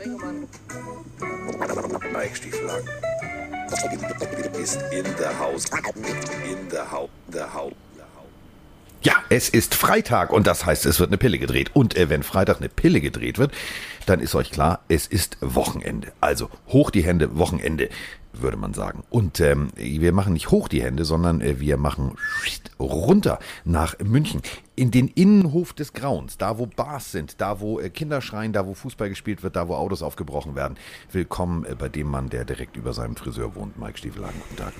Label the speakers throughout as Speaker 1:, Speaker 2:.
Speaker 1: Sprengemann. Mike Stieflagen ist in der Haus. In der Haus. Der Haus.
Speaker 2: Ja, es ist Freitag und das heißt, es wird eine Pille gedreht. Und äh, wenn Freitag eine Pille gedreht wird, dann ist euch klar, es ist Wochenende. Also hoch die Hände, Wochenende, würde man sagen. Und ähm, wir machen nicht hoch die Hände, sondern äh, wir machen runter nach München. In den Innenhof des Grauens, da wo Bars sind, da wo äh, Kinder schreien, da wo Fußball gespielt wird, da wo Autos aufgebrochen werden. Willkommen äh, bei dem Mann, der direkt über seinem Friseur wohnt, Mike Stiefelagen. Guten Tag.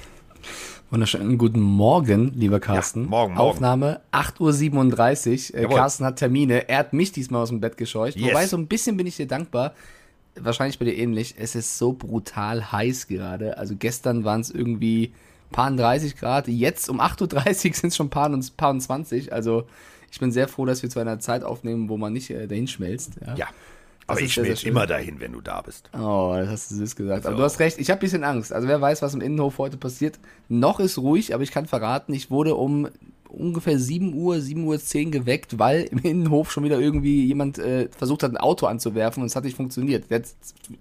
Speaker 3: Wunderschönen guten Morgen, lieber Carsten.
Speaker 2: Ja, morgen, morgen.
Speaker 3: Aufnahme 8.37 Uhr. Äh, Carsten hat Termine. Er hat mich diesmal aus dem Bett gescheucht.
Speaker 2: Yes.
Speaker 3: Wobei, so ein bisschen bin ich dir dankbar. Wahrscheinlich bei dir ähnlich. Es ist so brutal heiß gerade. Also gestern waren es irgendwie paar 30 Grad. Jetzt um 8.30 Uhr sind es schon paar und, paar und 20. Also ich bin sehr froh, dass wir zu einer Zeit aufnehmen, wo man nicht äh, dahin schmelzt. Ja.
Speaker 2: Ja, aber
Speaker 3: ist
Speaker 2: ich schmelze immer dahin, wenn du da bist.
Speaker 3: Oh, das hast du süß gesagt. Aber
Speaker 2: So.
Speaker 3: du hast recht, ich habe ein bisschen Angst. Also wer weiß, was im Innenhof heute passiert. Noch ist ruhig, aber ich kann verraten, ich wurde um ungefähr 7 Uhr, 7 Uhr 10 geweckt, weil im Innenhof schon wieder irgendwie jemand äh, versucht hat, ein Auto anzuwerfen und es hat nicht funktioniert. Hat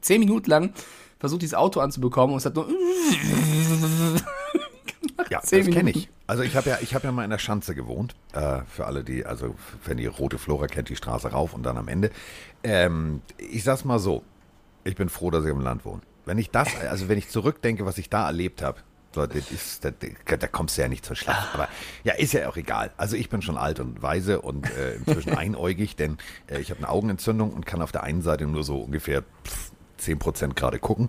Speaker 3: 10 Minuten lang versucht, dieses Auto anzubekommen und es hat nur
Speaker 2: Ja, das kenne ich. Also ich habe ja, ich habe ja mal in der Schanze gewohnt. Äh, für alle, die, also wenn die rote Flora kennt, die Straße rauf und dann am Ende. Ähm, ich sag's mal so: Ich bin froh, dass ich im Land wohne. Wenn ich das, also wenn ich zurückdenke, was ich da erlebt habe, so, das ist, da, da kommst du ja nicht zur Schlacht. Aber ja, ist ja auch egal. Also ich bin schon alt und weise und äh, inzwischen einäugig, denn äh, ich habe eine Augenentzündung und kann auf der einen Seite nur so ungefähr pff, 10% gerade gucken.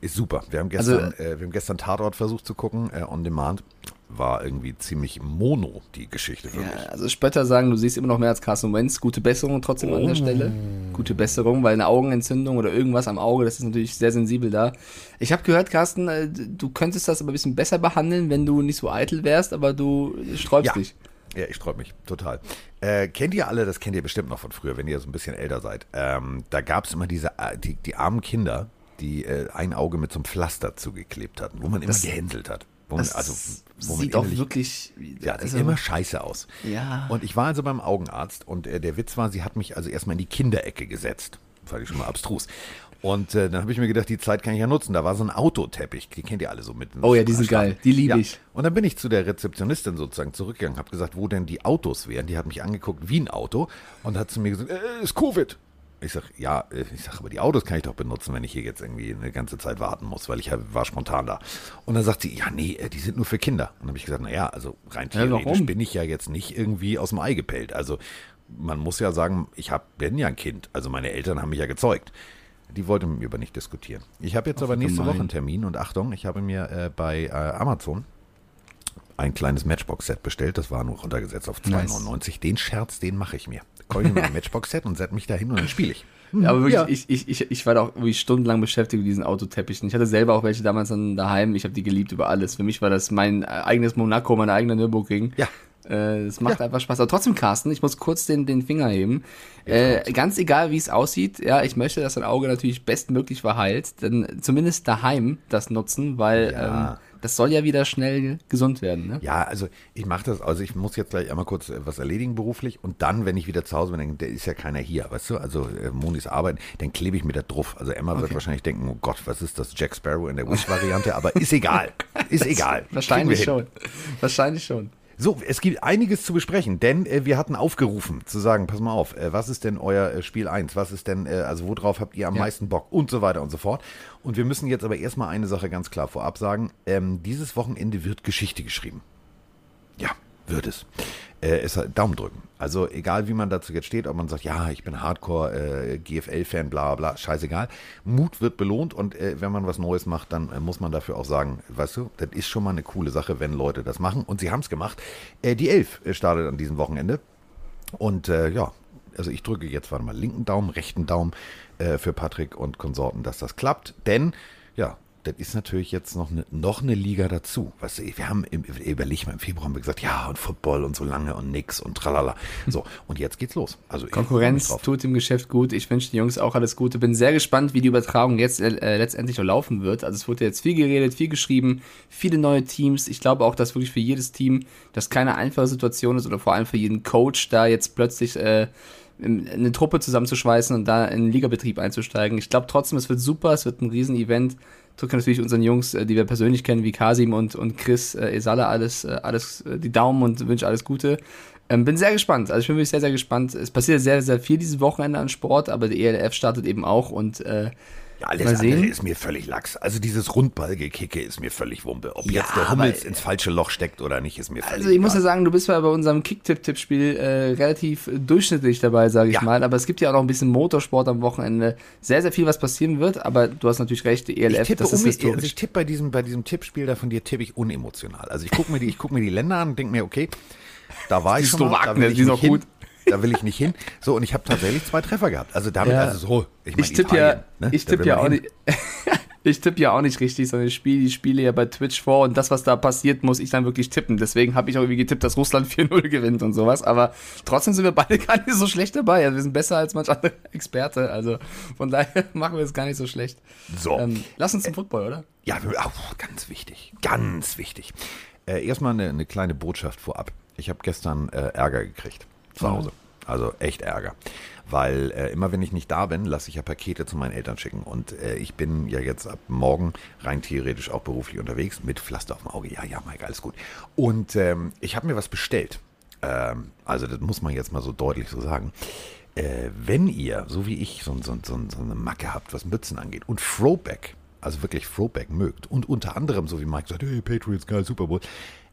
Speaker 2: Ist super. Wir haben gestern,
Speaker 3: Also-
Speaker 2: äh, wir haben gestern Tatort versucht zu gucken, äh, on demand. War irgendwie ziemlich mono, die Geschichte für mich.
Speaker 3: Ja, also Spötter sagen, du siehst immer noch mehr als Carson Wentz. Gute Besserung trotzdem an der Stelle. Gute Besserung, weil eine Augenentzündung oder irgendwas am Auge, das ist natürlich sehr sensibel da. Ich habe gehört, Carsten, äh, du könntest das aber ein bisschen besser behandeln, wenn du nicht so eitel wärst, aber du sträubst
Speaker 2: Ja.
Speaker 3: dich.
Speaker 2: Ja, ich sträube mich total. Äh, kennt ihr alle, das kennt ihr bestimmt noch von früher, wenn ihr so ein bisschen älter seid. Ähm, da gab es immer diese, äh, die, die armen Kinder, die äh, ein Auge mit so einem Pflaster zugeklebt hatten, wo man immer
Speaker 3: Das-
Speaker 2: gehänselt hat. Wo man,
Speaker 3: Das
Speaker 2: also, wo
Speaker 3: sieht auch
Speaker 2: innerlich-
Speaker 3: wirklich.
Speaker 2: Ja, sieht
Speaker 3: also-
Speaker 2: immer scheiße aus.
Speaker 3: Ja.
Speaker 2: Und ich war also beim Augenarzt und äh, der Witz war, sie hat mich also erstmal in die Kinderecke gesetzt. Fand ich schon mal abstrus. Und äh, dann habe ich mir gedacht, die Zeit kann ich ja nutzen. Da war so ein Autoteppich, die kennt ihr alle so mit.
Speaker 3: Oh ja, die sind geil. Die liebe
Speaker 2: ja.
Speaker 3: ich.
Speaker 2: Und dann bin ich zu der Rezeptionistin sozusagen zurückgegangen, habe gesagt, wo denn die Autos wären. Die hat mich angeguckt wie ein Auto und hat zu mir gesagt, äh, ist Covid. Ich sag, ja, äh, ich sag, aber die Autos kann ich doch benutzen, wenn ich hier jetzt irgendwie eine ganze Zeit warten muss, weil ich hab- war spontan da. Und dann sagt sie, ja, nee, äh, die sind nur für Kinder. Und dann habe ich gesagt, naja, also rein
Speaker 3: Ja,
Speaker 2: theoretisch
Speaker 3: warum?
Speaker 2: bin ich ja jetzt nicht irgendwie aus dem Ei gepellt. Also man muss ja sagen, ich hab, bin ja ein Kind. Also meine Eltern haben mich ja gezeugt. Die wollte mit mir aber nicht diskutieren. Ich habe jetzt aber nächste
Speaker 3: gemein.
Speaker 2: Woche einen Termin und Achtung, ich habe mir äh, bei äh, Amazon ein kleines Matchbox-Set bestellt. Das war nur runtergesetzt auf 2,99. Den Scherz, den mache ich mir. Kaufe ich mir ein Matchbox-Set und setze mich da hin und dann spiele ich.
Speaker 3: Aber wirklich,
Speaker 2: Ja.
Speaker 3: ich, ich, ich, ich war da auch wirklich stundenlang beschäftigt mit diesen Autoteppichen. Ich hatte selber auch welche damals dann daheim. Ich habe die geliebt über alles. Für mich war das mein äh, eigenes Monaco, mein eigener Nürburgring.
Speaker 2: Ja.
Speaker 3: Äh, Es macht
Speaker 2: Ja.
Speaker 3: einfach Spaß. Aber trotzdem, Carsten, ich muss kurz den, den Finger heben. Äh, ganz egal, wie es aussieht, ja, ich möchte, dass dein Auge natürlich bestmöglich verheilt. Denn zumindest daheim das nutzen, weil
Speaker 2: Ja.
Speaker 3: ähm, das soll ja wieder schnell gesund werden. Ne?
Speaker 2: Ja, also ich mache das, also ich muss jetzt gleich einmal kurz äh, was erledigen beruflich und dann, wenn ich wieder zu Hause bin, dann der ist ja keiner hier, weißt du, also äh, Monis arbeiten, dann klebe ich mir da drauf. Also Emma wird wahrscheinlich denken, oh Gott, was ist das, Jack Sparrow in der Wish-Variante, aber ist egal, ist egal.
Speaker 3: Wahrscheinlich schon. Wahrscheinlich schon.
Speaker 2: So, es gibt einiges zu besprechen, denn äh, wir hatten aufgerufen zu sagen, pass mal auf, äh, was ist denn euer äh, Spiel 1? Was ist denn, äh, also worauf habt ihr am
Speaker 3: Ja.
Speaker 2: meisten Bock? Und so weiter und so fort. Und wir müssen jetzt aber erstmal eine Sache ganz klar vorab sagen. Ähm, dieses Wochenende wird Geschichte geschrieben. Ja, wird es. Äh, es Daumen drücken. Also egal wie man dazu jetzt steht, ob man sagt, ja, ich bin Hardcore äh, bla bla, scheißegal. Mut wird belohnt und äh, wenn man was Neues macht, dann äh, muss man dafür auch sagen, weißt du, das ist schon mal eine coole Sache, wenn Leute das machen. Und sie haben es gemacht. Äh, die Elf äh, startet an diesem Wochenende. Und ja, also ich drücke jetzt warte mal linken Daumen, rechten Daumen für Patrick und Konsorten, dass das klappt. Denn, ja, das ist natürlich jetzt noch eine, noch eine Liga dazu. Weißt du, wir haben, im, überleg mal, im Februar haben wir gesagt, ja, und Football und so lange und nix und tralala. So, und jetzt geht's los. Also
Speaker 3: Konkurrenz tut dem Geschäft gut. Ich wünsche den Jungs auch alles Gute. Bin sehr gespannt, wie die Übertragung jetzt äh, letztendlich noch laufen wird. Also es wurde jetzt viel geredet, viel geschrieben, viele neue Teams. Ich glaube auch, dass wirklich für jedes Team das keine einfache Situation ist oder vor allem für jeden Coach da jetzt plötzlich äh, eine Truppe zusammenzuschweißen und da in den Ligabetrieb einzusteigen. Ich glaube trotzdem, es wird super, es wird ein Riesen-Event. Drücke natürlich unseren Jungs, äh, die wir persönlich kennen, wie Kasim und, und Chris äh, Esala, alles, äh, alles die Daumen und wünsche alles Gute. Ähm, bin sehr gespannt. Also ich bin wirklich sehr, sehr gespannt. Es passiert sehr, sehr viel dieses Wochenende an Sport, aber die ELF startet eben auch und äh,
Speaker 2: ja, alles Mal andere ist mir völlig lax. Also dieses Rundballgekicke ist mir völlig Wumpe. Ob ja, jetzt der Hummels ins falsche Loch steckt oder nicht, ist mir völlig
Speaker 3: Also ich egal. muss ja sagen, du bist ja bei unserem Kick-Tipp-Tipp-Spiel äh, relativ durchschnittlich dabei, sage ich ja. mal. Aber es gibt ja auch noch ein bisschen Motorsport am Wochenende. Sehr, sehr viel, was passieren wird. Aber du hast natürlich recht, die ELF,
Speaker 2: ich tippe das ist historisch. Also ich tippe bei diesem, bei diesem Tippspiel da von dir, tippe ich unemotional. Also ich gucke mir, die, guck mir die Länder an und denke mir, okay, da war ich schon mal, da will ich die noch gut da will ich nicht hin. So, und ich habe tatsächlich zwei Treffer gehabt. Also damit, ja. also so,
Speaker 3: ich, mein, ich tippe ja, ne? ich tippe ja auch nicht. ich tippe ja auch nicht richtig, sondern ich spiele die Spiele ja bei Twitch vor und das, was da passiert, muss ich dann wirklich tippen. Deswegen habe ich auch irgendwie getippt, dass Russland 4-0 gewinnt und sowas. Aber trotzdem sind wir beide gar nicht so schlecht dabei. Also wir sind besser als manch andere Experte. Also von daher machen wir es gar nicht so schlecht.
Speaker 2: So. Ähm,
Speaker 3: lass uns zum Football, oder?
Speaker 2: Ja, oh, ganz wichtig. Ganz wichtig. Äh, erstmal eine, eine kleine Botschaft vorab. Ich habe gestern äh, Ärger gekriegt zu Hause. Also echt Ärger. Weil äh, immer wenn ich nicht da bin, lasse ich ja Pakete zu meinen Eltern schicken. Und äh, ich bin ja jetzt ab morgen rein theoretisch auch beruflich unterwegs mit Pflaster auf dem Auge. Ja, ja, Mike, alles gut. Und ähm, ich habe mir was bestellt. Ähm, also das muss man jetzt mal so deutlich so sagen. Äh, wenn ihr, so wie ich, so, so, so, so eine Macke habt, was Mützen angeht und Throwback, also wirklich Throwback mögt und unter anderem, so wie Mike sagt, hey, Patriots, geil, Super Bowl,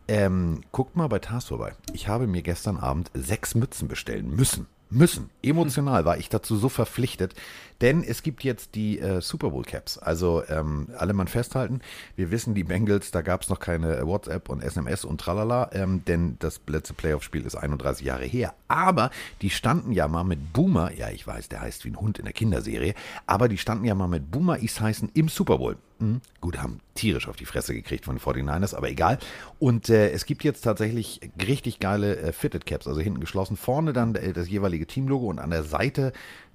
Speaker 2: ähm, guckt mal bei Tars vorbei. Ich habe mir gestern Abend sechs Mützen bestellen müssen. Müssen. Emotional war ich dazu so verpflichtet, denn es gibt jetzt die äh, Super Bowl Caps. Also ähm, alle mal festhalten. Wir wissen, die Bengals, da gab es noch keine WhatsApp und SMS und tralala, ähm, denn das letzte Playoff-Spiel ist 31 Jahre her. Aber die standen ja mal mit Boomer, ja ich weiß, der heißt wie ein Hund in der Kinderserie, aber die standen ja mal mit Boomer heißen im Super Bowl. Mhm. Gut, haben tierisch auf die Fresse gekriegt von den 49ers, aber egal. Und äh, es gibt jetzt tatsächlich richtig geile äh, Fitted Caps, also hinten geschlossen, vorne dann äh, das jeweilige Teamlogo und an der Seite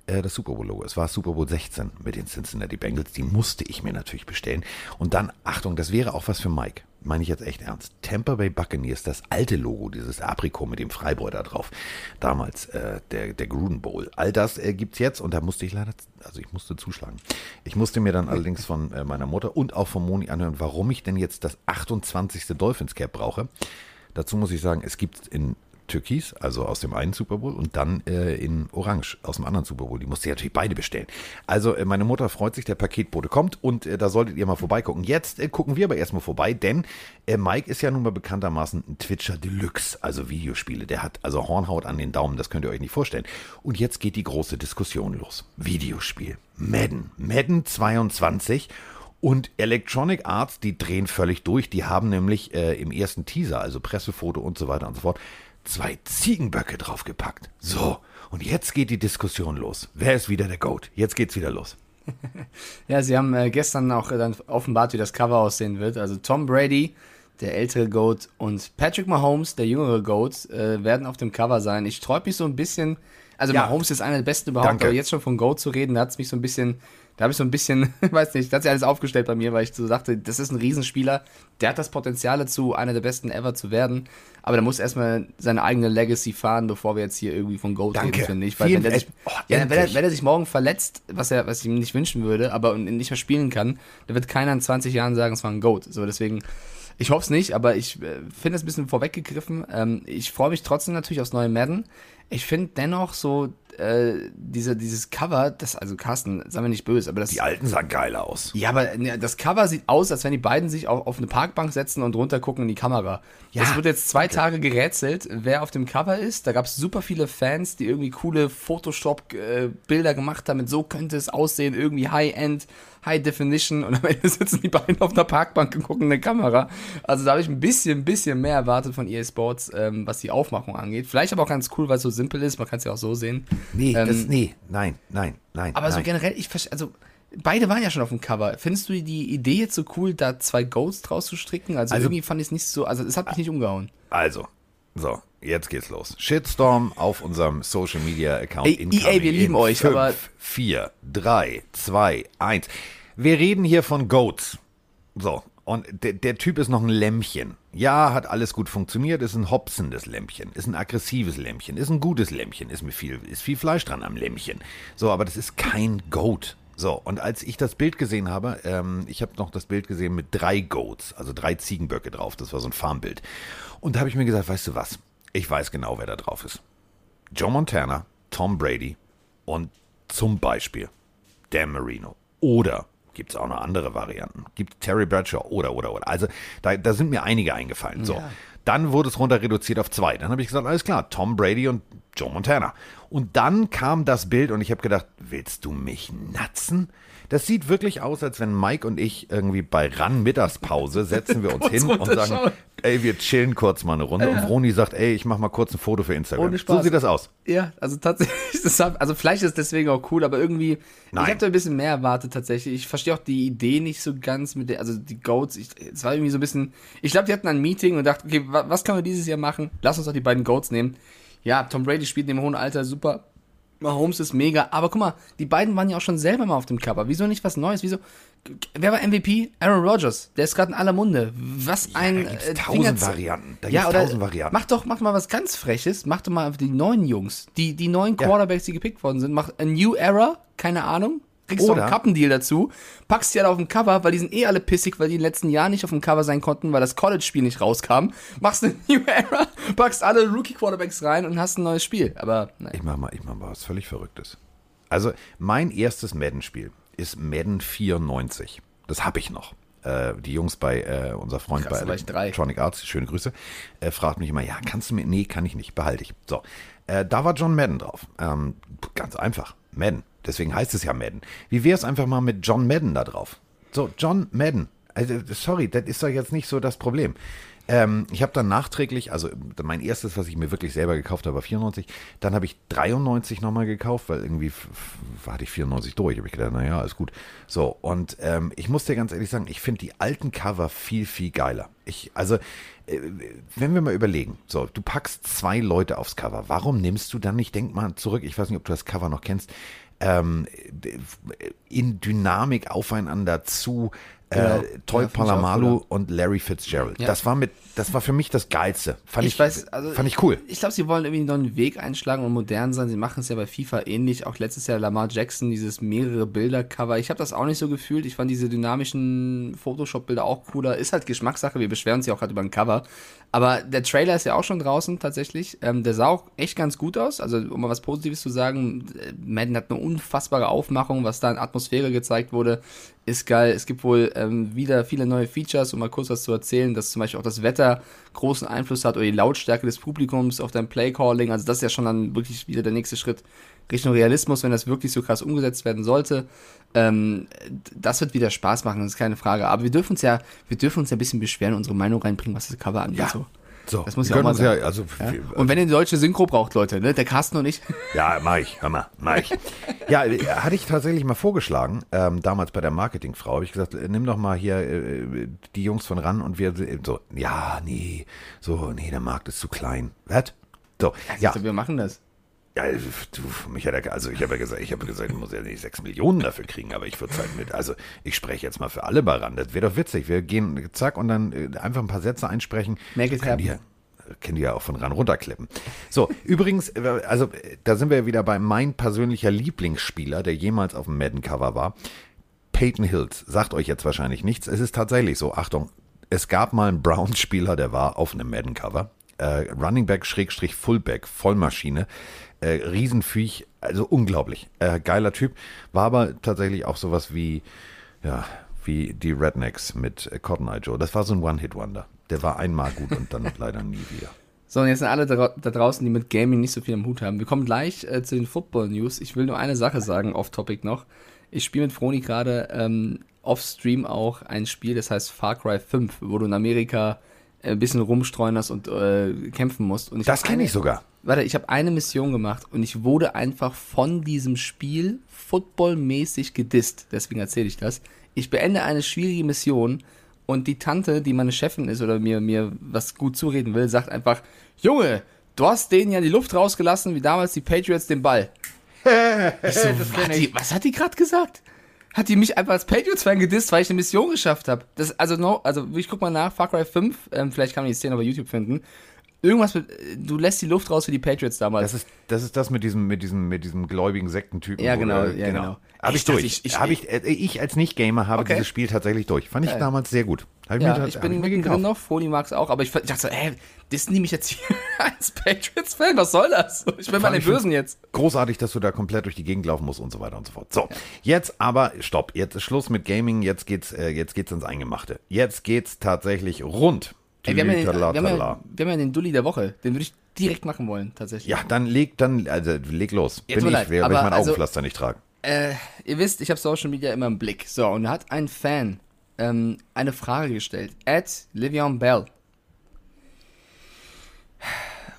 Speaker 2: äh, das Super Bowl-Logo. Es war Super Bowl 16 mit den Cincinnati Bengals. Die musste ich mir natürlich bestellen. Und dann, Achtung, das wäre auch was für Mike. Meine ich jetzt echt ernst. Tampa Bay Buccaneers, das alte Logo, dieses Aprikot mit dem Freibräu da drauf. Damals äh, der, der Gruden Bowl. All das äh, es jetzt und da musste ich leider, also ich musste zuschlagen. Ich musste mir dann allerdings von äh, meiner Mutter und auch von Moni anhören, warum ich denn jetzt das 28. Dolphins Cap brauche. Dazu muss ich sagen, es gibt in Türkis, also aus dem einen Super Bowl, und dann äh, in Orange aus dem anderen Super Bowl. Die musste ich natürlich beide bestellen. Also äh, meine Mutter freut sich, der Paketbote kommt und äh, da solltet ihr mal vorbeigucken. Jetzt äh, gucken wir aber erstmal vorbei, denn äh, Mike ist ja nun mal bekanntermaßen ein Twitcher Deluxe, also Videospiele. Der hat also Hornhaut an den Daumen, das könnt ihr euch nicht vorstellen. Und jetzt geht die große Diskussion los. Videospiel. Madden. Madden 22. Und Electronic Arts, die drehen völlig durch. Die haben nämlich äh, im ersten Teaser, also Pressefoto und so weiter und so fort, zwei Ziegenböcke draufgepackt. So, und jetzt geht die Diskussion los. Wer ist wieder der Goat? Jetzt geht's wieder los.
Speaker 3: ja, sie haben äh, gestern auch äh, dann offenbart, wie das Cover aussehen wird. Also Tom Brady, der ältere Goat, und Patrick Mahomes, der jüngere Goat, äh, werden auf dem Cover sein. Ich sträub mich so ein bisschen. Also ja. Mahomes ist einer der besten überhaupt, Danke. aber jetzt schon von Goat zu reden, da hat es mich so ein bisschen da habe ich so ein bisschen, weiß nicht, das hat sich alles aufgestellt bei mir, weil ich so dachte, das ist ein Riesenspieler, der hat das Potenzial dazu, einer der besten ever zu werden. Aber der muss erstmal seine eigene Legacy fahren, bevor wir jetzt hier irgendwie von Goat
Speaker 2: Danke.
Speaker 3: reden, finde ich. Weil wenn, der sich, oh, ja, wenn, er, wenn er sich morgen verletzt, was er, was ich ihm nicht wünschen würde, aber nicht mehr spielen kann, dann wird keiner in 20 Jahren sagen, es war ein Goat. So, deswegen, ich hoffe es nicht, aber ich äh, finde es ein bisschen vorweggegriffen. Ähm, ich freue mich trotzdem natürlich aufs neue Madden. Ich finde dennoch so, äh, diese, dieses Cover, das, also Carsten, sagen wir nicht böse, aber das.
Speaker 2: Die alten sahen geil aus.
Speaker 3: Ja, aber ne, das Cover sieht aus, als wenn die beiden sich auf, auf eine Parkbank setzen und runter gucken in die Kamera. Ja. Es wird jetzt zwei okay. Tage gerätselt, wer auf dem Cover ist. Da gab es super viele Fans, die irgendwie coole Photoshop-Bilder gemacht haben. Mit so könnte es aussehen, irgendwie High-End, High Definition und am Ende sitzen die beiden auf einer Parkbank und gucken in eine Kamera. Also da habe ich ein bisschen, bisschen mehr erwartet von EA Sports, ähm, was die Aufmachung angeht. Vielleicht aber auch ganz cool, weil es so simpel ist. Man kann es ja auch so sehen.
Speaker 2: Nee, ähm, das, nee, nein, nein, nein.
Speaker 3: Aber
Speaker 2: nein.
Speaker 3: so generell, ich verstehe, also beide waren ja schon auf dem Cover. Findest du die Idee jetzt so cool, da zwei Ghosts draus zu stricken? Also, also irgendwie fand ich es nicht so, also es hat mich nicht umgehauen.
Speaker 2: Also, so, jetzt geht's los. Shitstorm auf unserem Social Media Account. Ey,
Speaker 3: EA, wir lieben euch, 5, aber.
Speaker 2: 4, 3, 2, 1. Wir reden hier von Goats. So, Und der, der Typ ist noch ein Lämmchen. Ja, hat alles gut funktioniert, ist ein hopsendes Lämmchen, ist ein aggressives Lämmchen, ist ein gutes Lämmchen, ist mir viel, ist viel Fleisch dran am Lämmchen. So, aber das ist kein Goat. So, und als ich das Bild gesehen habe, ähm, ich habe noch das Bild gesehen mit drei Goats, also drei Ziegenböcke drauf, das war so ein Farmbild. Und da habe ich mir gesagt, weißt du was, ich weiß genau, wer da drauf ist. Joe Montana, Tom Brady und zum Beispiel Dan Marino. Oder gibt es auch noch andere Varianten. Gibt Terry Bradshaw oder, oder, oder. Also da, da sind mir einige eingefallen. So.
Speaker 3: Ja.
Speaker 2: Dann wurde es runter reduziert auf zwei. Dann habe ich gesagt, alles klar, Tom Brady und Joe Montana. Und dann kam das Bild und ich habe gedacht, willst du mich natzen? Das sieht wirklich aus, als wenn Mike und ich irgendwie bei RAN Mittagspause setzen wir uns hin und sagen, ey, wir chillen kurz mal eine Runde. Und Vroni sagt, ey, ich mach mal kurz ein Foto für Instagram.
Speaker 3: Ohne Spaß.
Speaker 2: So sieht das aus.
Speaker 3: Ja, also tatsächlich, das hab, also vielleicht ist es deswegen auch cool, aber irgendwie,
Speaker 2: Nein.
Speaker 3: ich habe da ein bisschen mehr erwartet tatsächlich. Ich verstehe auch die Idee nicht so ganz mit der, also die Goats, ich, es war irgendwie so ein bisschen, ich glaube, die hatten ein Meeting und dachten, okay, wa, was können wir dieses Jahr machen? Lass uns doch die beiden Goats nehmen. Ja, Tom Brady spielt in dem hohen Alter super. Mahomes ist mega, aber guck mal, die beiden waren ja auch schon selber mal auf dem Cover. Wieso nicht was Neues? Wieso? Wer war MVP? Aaron Rodgers. Der ist gerade in aller Munde. Was ein
Speaker 2: da gibt's
Speaker 3: äh,
Speaker 2: tausend
Speaker 3: Fingerze-
Speaker 2: Varianten. Da
Speaker 3: ja,
Speaker 2: gibt's tausend Varianten.
Speaker 3: Mach doch, mach mal was ganz Freches. Mach doch mal die neuen Jungs. Die, die neuen Quarterbacks, die gepickt worden sind. Mach a New Era, keine Ahnung. Kriegst du
Speaker 2: Oder-
Speaker 3: einen Kappendeal dazu. Packst die alle auf dem Cover, weil die sind eh alle pissig, weil die in den letzten Jahren nicht auf dem Cover sein konnten, weil das College-Spiel nicht rauskam. Machst eine New Era, packst alle Rookie-Quarterbacks rein und hast ein neues Spiel. Aber, nein.
Speaker 2: Ich mach mal, ich mach mal was völlig Verrücktes. Also, mein erstes Madden-Spiel ist Madden 94. Das habe ich noch. Äh, die Jungs bei, äh, unser Freund
Speaker 3: Krass,
Speaker 2: bei. Electronic Arts, schöne Grüße, äh, fragt mich immer, ja, kannst du mir, nee, kann ich nicht, behalte ich. So, äh, da war John Madden drauf. Ähm, ganz einfach, Madden. Deswegen heißt es ja Madden. Wie wäre es einfach mal mit John Madden da drauf? So, John Madden. Also, sorry, das ist doch jetzt nicht so das Problem. Ähm, ich habe dann nachträglich, also mein erstes, was ich mir wirklich selber gekauft habe, war 94. Dann habe ich 93 nochmal gekauft, weil irgendwie hatte ich 94 durch. Habe ich gedacht, naja, ist gut. So, und ähm, ich muss dir ganz ehrlich sagen, ich finde die alten Cover viel, viel geiler. Ich, also, äh, wenn wir mal überlegen, so, du packst zwei Leute aufs Cover, warum nimmst du dann nicht, denk mal zurück, ich weiß nicht, ob du das Cover noch kennst, ähm, in Dynamik aufeinander zu
Speaker 3: Genau.
Speaker 2: äh,
Speaker 3: Ja,
Speaker 2: Toy
Speaker 3: auch
Speaker 2: Palamalu und Larry Fitzgerald.
Speaker 3: Ja.
Speaker 2: Das war mit, das war für mich das Geilste. Fand ich,
Speaker 3: Ich weiß, also
Speaker 2: fand ich cool.
Speaker 3: Ich glaube, sie wollen irgendwie einen neuen Weg einschlagen und modern sein. Sie machen es ja bei FIFA ähnlich. Auch letztes Jahr Lamar Jackson, dieses mehrere Bilder-Cover. Ich habe das auch nicht so gefühlt. Ich fand diese dynamischen Photoshop-Bilder auch cooler. Ist halt Geschmackssache. Wir beschweren uns ja auch gerade über ein Cover. Aber der Trailer ist ja auch schon draußen tatsächlich. Ähm, der sah auch echt ganz gut aus. Also, um mal was Positives zu sagen, äh, Madden hat eine unfassbare Aufmachung, was da in Atmosphäre gezeigt wurde. Ist geil. Es gibt wohl ähm, wieder viele neue Features, um mal kurz was zu erzählen, dass zum Beispiel auch das Wetter großen Einfluss hat oder die Lautstärke des Publikums auf dein Playcalling. Also das ist ja schon dann wirklich wieder der nächste Schritt Richtung Realismus, wenn das wirklich so krass umgesetzt werden sollte. Ähm, das wird wieder Spaß machen, das ist keine Frage. Aber wir dürfen uns ja, wir dürfen uns ja ein bisschen beschweren, unsere Meinung reinbringen, was das Cover angeht.
Speaker 2: Ja.
Speaker 3: So.
Speaker 2: So,
Speaker 3: Das muss ja auch mal sein.
Speaker 2: ja, also,
Speaker 3: Ja? Und wenn ihr eine deutsche Synchro braucht, Leute, ne? der Carsten und ich,
Speaker 2: Ja, mach ich, hör mal, mach ich. Ja, hatte ich tatsächlich mal vorgeschlagen, ähm, damals bei der Marketingfrau, habe ich gesagt, äh, nimm doch mal hier äh, die Jungs von ran und wir äh, so, ja, nee, so, nee, der Markt ist zu klein. Was? So, ja,
Speaker 3: also wir machen das.
Speaker 2: Ja, du, mich hat er, also ich habe ja gesagt, ich habe gesagt, ich muss ja nicht sechs Millionen dafür kriegen, aber ich würde halt mit, also ich spreche jetzt mal für alle mal ran, das wäre doch witzig, wir gehen zack und dann äh, einfach ein paar Sätze einsprechen.
Speaker 3: Make it
Speaker 2: die
Speaker 3: happen.
Speaker 2: ja- Kennen die ja auch von ran runterklippen. So, übrigens, äh, also äh, da sind wir wieder bei mein persönlicher Lieblingsspieler, der jemals auf dem Madden-Cover war. Peyton Hills, sagt euch jetzt wahrscheinlich nichts. Es ist tatsächlich so, Achtung, es gab mal einen Browns-Spieler, der war auf einem Madden-Cover. Äh, Running Back, Schrägstrich, Fullback, Vollmaschine. Äh, Riesenviech, also unglaublich. Äh, geiler Typ. War aber tatsächlich auch sowas wie, ja, wie die Rednecks mit äh, Cotton Eye Joe. Das war so ein One-Hit-Wonder. Der war einmal gut und dann leider nie wieder.
Speaker 3: So, und jetzt sind alle da, da draußen, die mit Gaming nicht so viel am Hut haben. Wir kommen gleich äh, zu den Football-News. Ich will nur eine Sache sagen, off-topic noch. Ich spiele mit Froni gerade ähm, off-stream auch ein Spiel, das heißt Far Cry 5, wo du in Amerika äh, ein bisschen rumstreunerst und äh, kämpfen musst. Und
Speaker 2: Das kenne ich sogar.
Speaker 3: Warte, ich habe eine Mission gemacht und ich wurde einfach von diesem Spiel footballmäßig gedisst. Deswegen erzähle ich das. Ich beende eine schwierige Mission und die Tante, die meine Chefin ist oder mir, mir was gut zureden will, sagt einfach, Junge, du hast denen ja die Luft rausgelassen, wie damals die Patriots den Ball. Ich so, was, hat die, was hat die gerade gesagt? hat die mich einfach als Patriots-Fan gedisst, weil ich eine Mission geschafft habe. Das, also, no, also, ich guck mal nach, Far Cry 5, ähm, vielleicht kann man die Szene auf YouTube finden. Irgendwas mit, du lässt die Luft raus für die Patriots damals.
Speaker 2: Das ist, das ist das mit diesem, mit diesem, mit diesem gläubigen Sektentypen.
Speaker 3: Ja, genau,
Speaker 2: äh,
Speaker 3: ja, genau.
Speaker 2: Habe ich,
Speaker 3: Ich dachte,
Speaker 2: durch.
Speaker 3: ich- ich-
Speaker 2: hab ich, äh, ich als Nicht-Gamer habe
Speaker 3: Okay.
Speaker 2: dieses Spiel tatsächlich durch. Fand ich
Speaker 3: Geil.
Speaker 2: damals sehr gut. Hab
Speaker 3: ja,
Speaker 2: mir-
Speaker 3: ich bin mittendrin noch, Foli mag's auch, aber ich, ich dachte so, dissen die mich jetzt hier als Patriots-Fan? Was soll das? Ich bin bei den
Speaker 2: ich
Speaker 3: Bösen jetzt.
Speaker 2: Großartig, dass du da komplett durch die Gegend laufen musst und so weiter und so fort. So, jetzt aber, stopp, jetzt ist Schluss mit Gaming, jetzt geht's, äh, jetzt geht's ins Eingemachte. Jetzt geht's tatsächlich rund.
Speaker 3: Ey, wir, haben ja den, wir, haben ja, wir haben ja den Dulli der Woche. Den würde ich direkt machen wollen, tatsächlich.
Speaker 2: Ja, dann leg, dann, also leg los.
Speaker 3: Ja, tut
Speaker 2: Bin ich,
Speaker 3: leid,
Speaker 2: wer, weil
Speaker 3: aber
Speaker 2: ich mein
Speaker 3: also-
Speaker 2: Augenpflaster nicht trage.
Speaker 3: Äh, ihr wisst, ich habe Social Media immer im Blick. So, und da hat ein Fan ähm, eine Frage gestellt. At Livion Bell.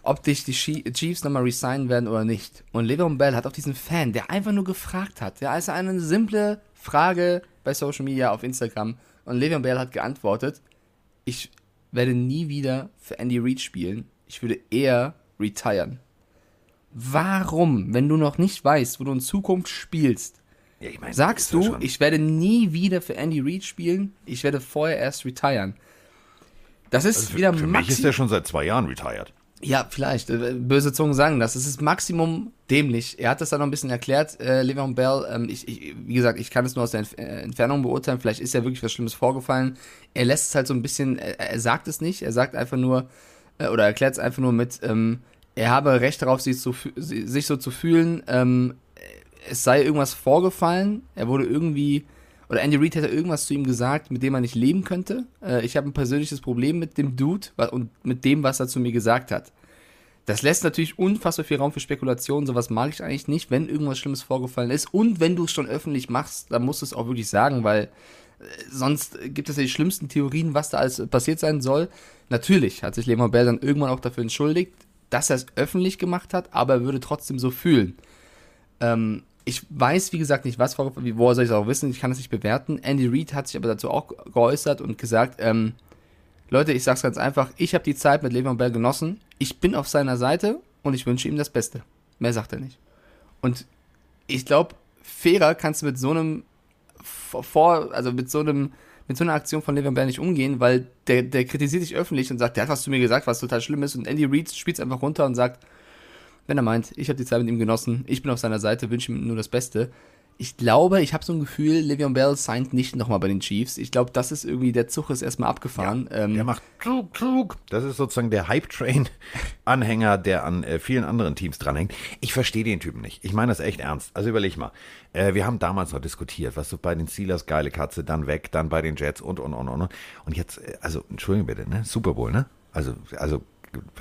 Speaker 3: Ob dich die Chi- Chiefs nochmal resignen werden oder nicht. Und Livion Bell hat auf diesen Fan, der einfach nur gefragt hat, ja, also eine simple Frage bei Social Media auf Instagram. Und Livion Bell hat geantwortet, ich werde nie wieder für Andy Reid spielen. Ich würde eher retiren. Warum, wenn du noch nicht weißt, wo du in Zukunft spielst,
Speaker 2: Ja, ich mein,
Speaker 3: sagst du, ich werde nie wieder für Andy Reid spielen, ich werde vorher erst retiren. Das ist
Speaker 2: Also für,
Speaker 3: wieder
Speaker 2: für mich ist der schon seit zwei Jahren retired.
Speaker 3: Ja, vielleicht. äh, Böse Zungen sagen das. Es ist Maximum dämlich. Er hat das dann noch ein bisschen erklärt, äh, Le'Veon Bell. Ähm, ich, ich, wie gesagt, ich kann es nur aus der Entf äh, Entfernung beurteilen. Vielleicht ist ja wirklich was Schlimmes vorgefallen. Er lässt es halt so ein bisschen, er, er sagt es nicht. Er sagt einfach nur, äh, oder erklärt es einfach nur mit, ähm, er habe Recht darauf, sich so, fü- sich so zu fühlen. Ähm, es sei irgendwas vorgefallen. Er wurde irgendwie, oder Andy Reid hätte irgendwas zu ihm gesagt, mit dem er nicht leben könnte. Äh, ich habe ein persönliches Problem mit dem Dude und mit dem, was er zu mir gesagt hat. Das lässt natürlich unfassbar viel Raum für Spekulationen. Sowas mag ich eigentlich nicht, wenn irgendwas Schlimmes vorgefallen ist. Und wenn du es schon öffentlich machst, dann musst du es auch wirklich sagen, weil äh, sonst gibt es ja die schlimmsten Theorien, was da alles passiert sein soll. Natürlich hat sich Lehmann Bell dann irgendwann auch dafür entschuldigt, dass er es öffentlich gemacht hat, aber er würde trotzdem so fühlen. Ähm, ich weiß, wie gesagt, nicht, was vorgefallen. Woher soll ich es auch wissen? Ich kann es nicht bewerten. Andy Reid hat sich aber dazu auch geäußert und gesagt, ähm, Leute, ich sag's ganz einfach, ich habe die Zeit mit Le'Veon Bell genossen. Ich bin auf seiner Seite und ich wünsche ihm das Beste. Mehr sagt er nicht. Und ich glaube, fairer kannst du mit so einem vor, also mit so einem mit so einer Aktion von Le'Veon Bell nicht umgehen, weil der, der kritisiert dich öffentlich und sagt, der hat was zu mir gesagt, was total schlimm ist und Andy Reid spielt einfach runter und sagt, wenn er meint, ich habe die Zeit mit ihm genossen, ich bin auf seiner Seite, wünsche ihm nur das Beste. Ich glaube, ich habe so ein Gefühl, Le'Veon Bell signed nicht nochmal bei den Chiefs. Ich glaube, das ist irgendwie, der Zug ist erstmal abgefahren. ähm,
Speaker 2: Der macht klug, klug. Das ist sozusagen der Hype-Train-Anhänger, der an äh, vielen anderen Teams dranhängt. Ich verstehe den Typen nicht. Ich meine das echt ernst. Also überleg mal. Äh, wir haben damals noch diskutiert, was du bei den Steelers geile Katze, dann weg, dann bei den Jets und, und, und, und. Und jetzt, äh, also, Entschuldigung bitte, ne? Super Bowl, ne? Also, also,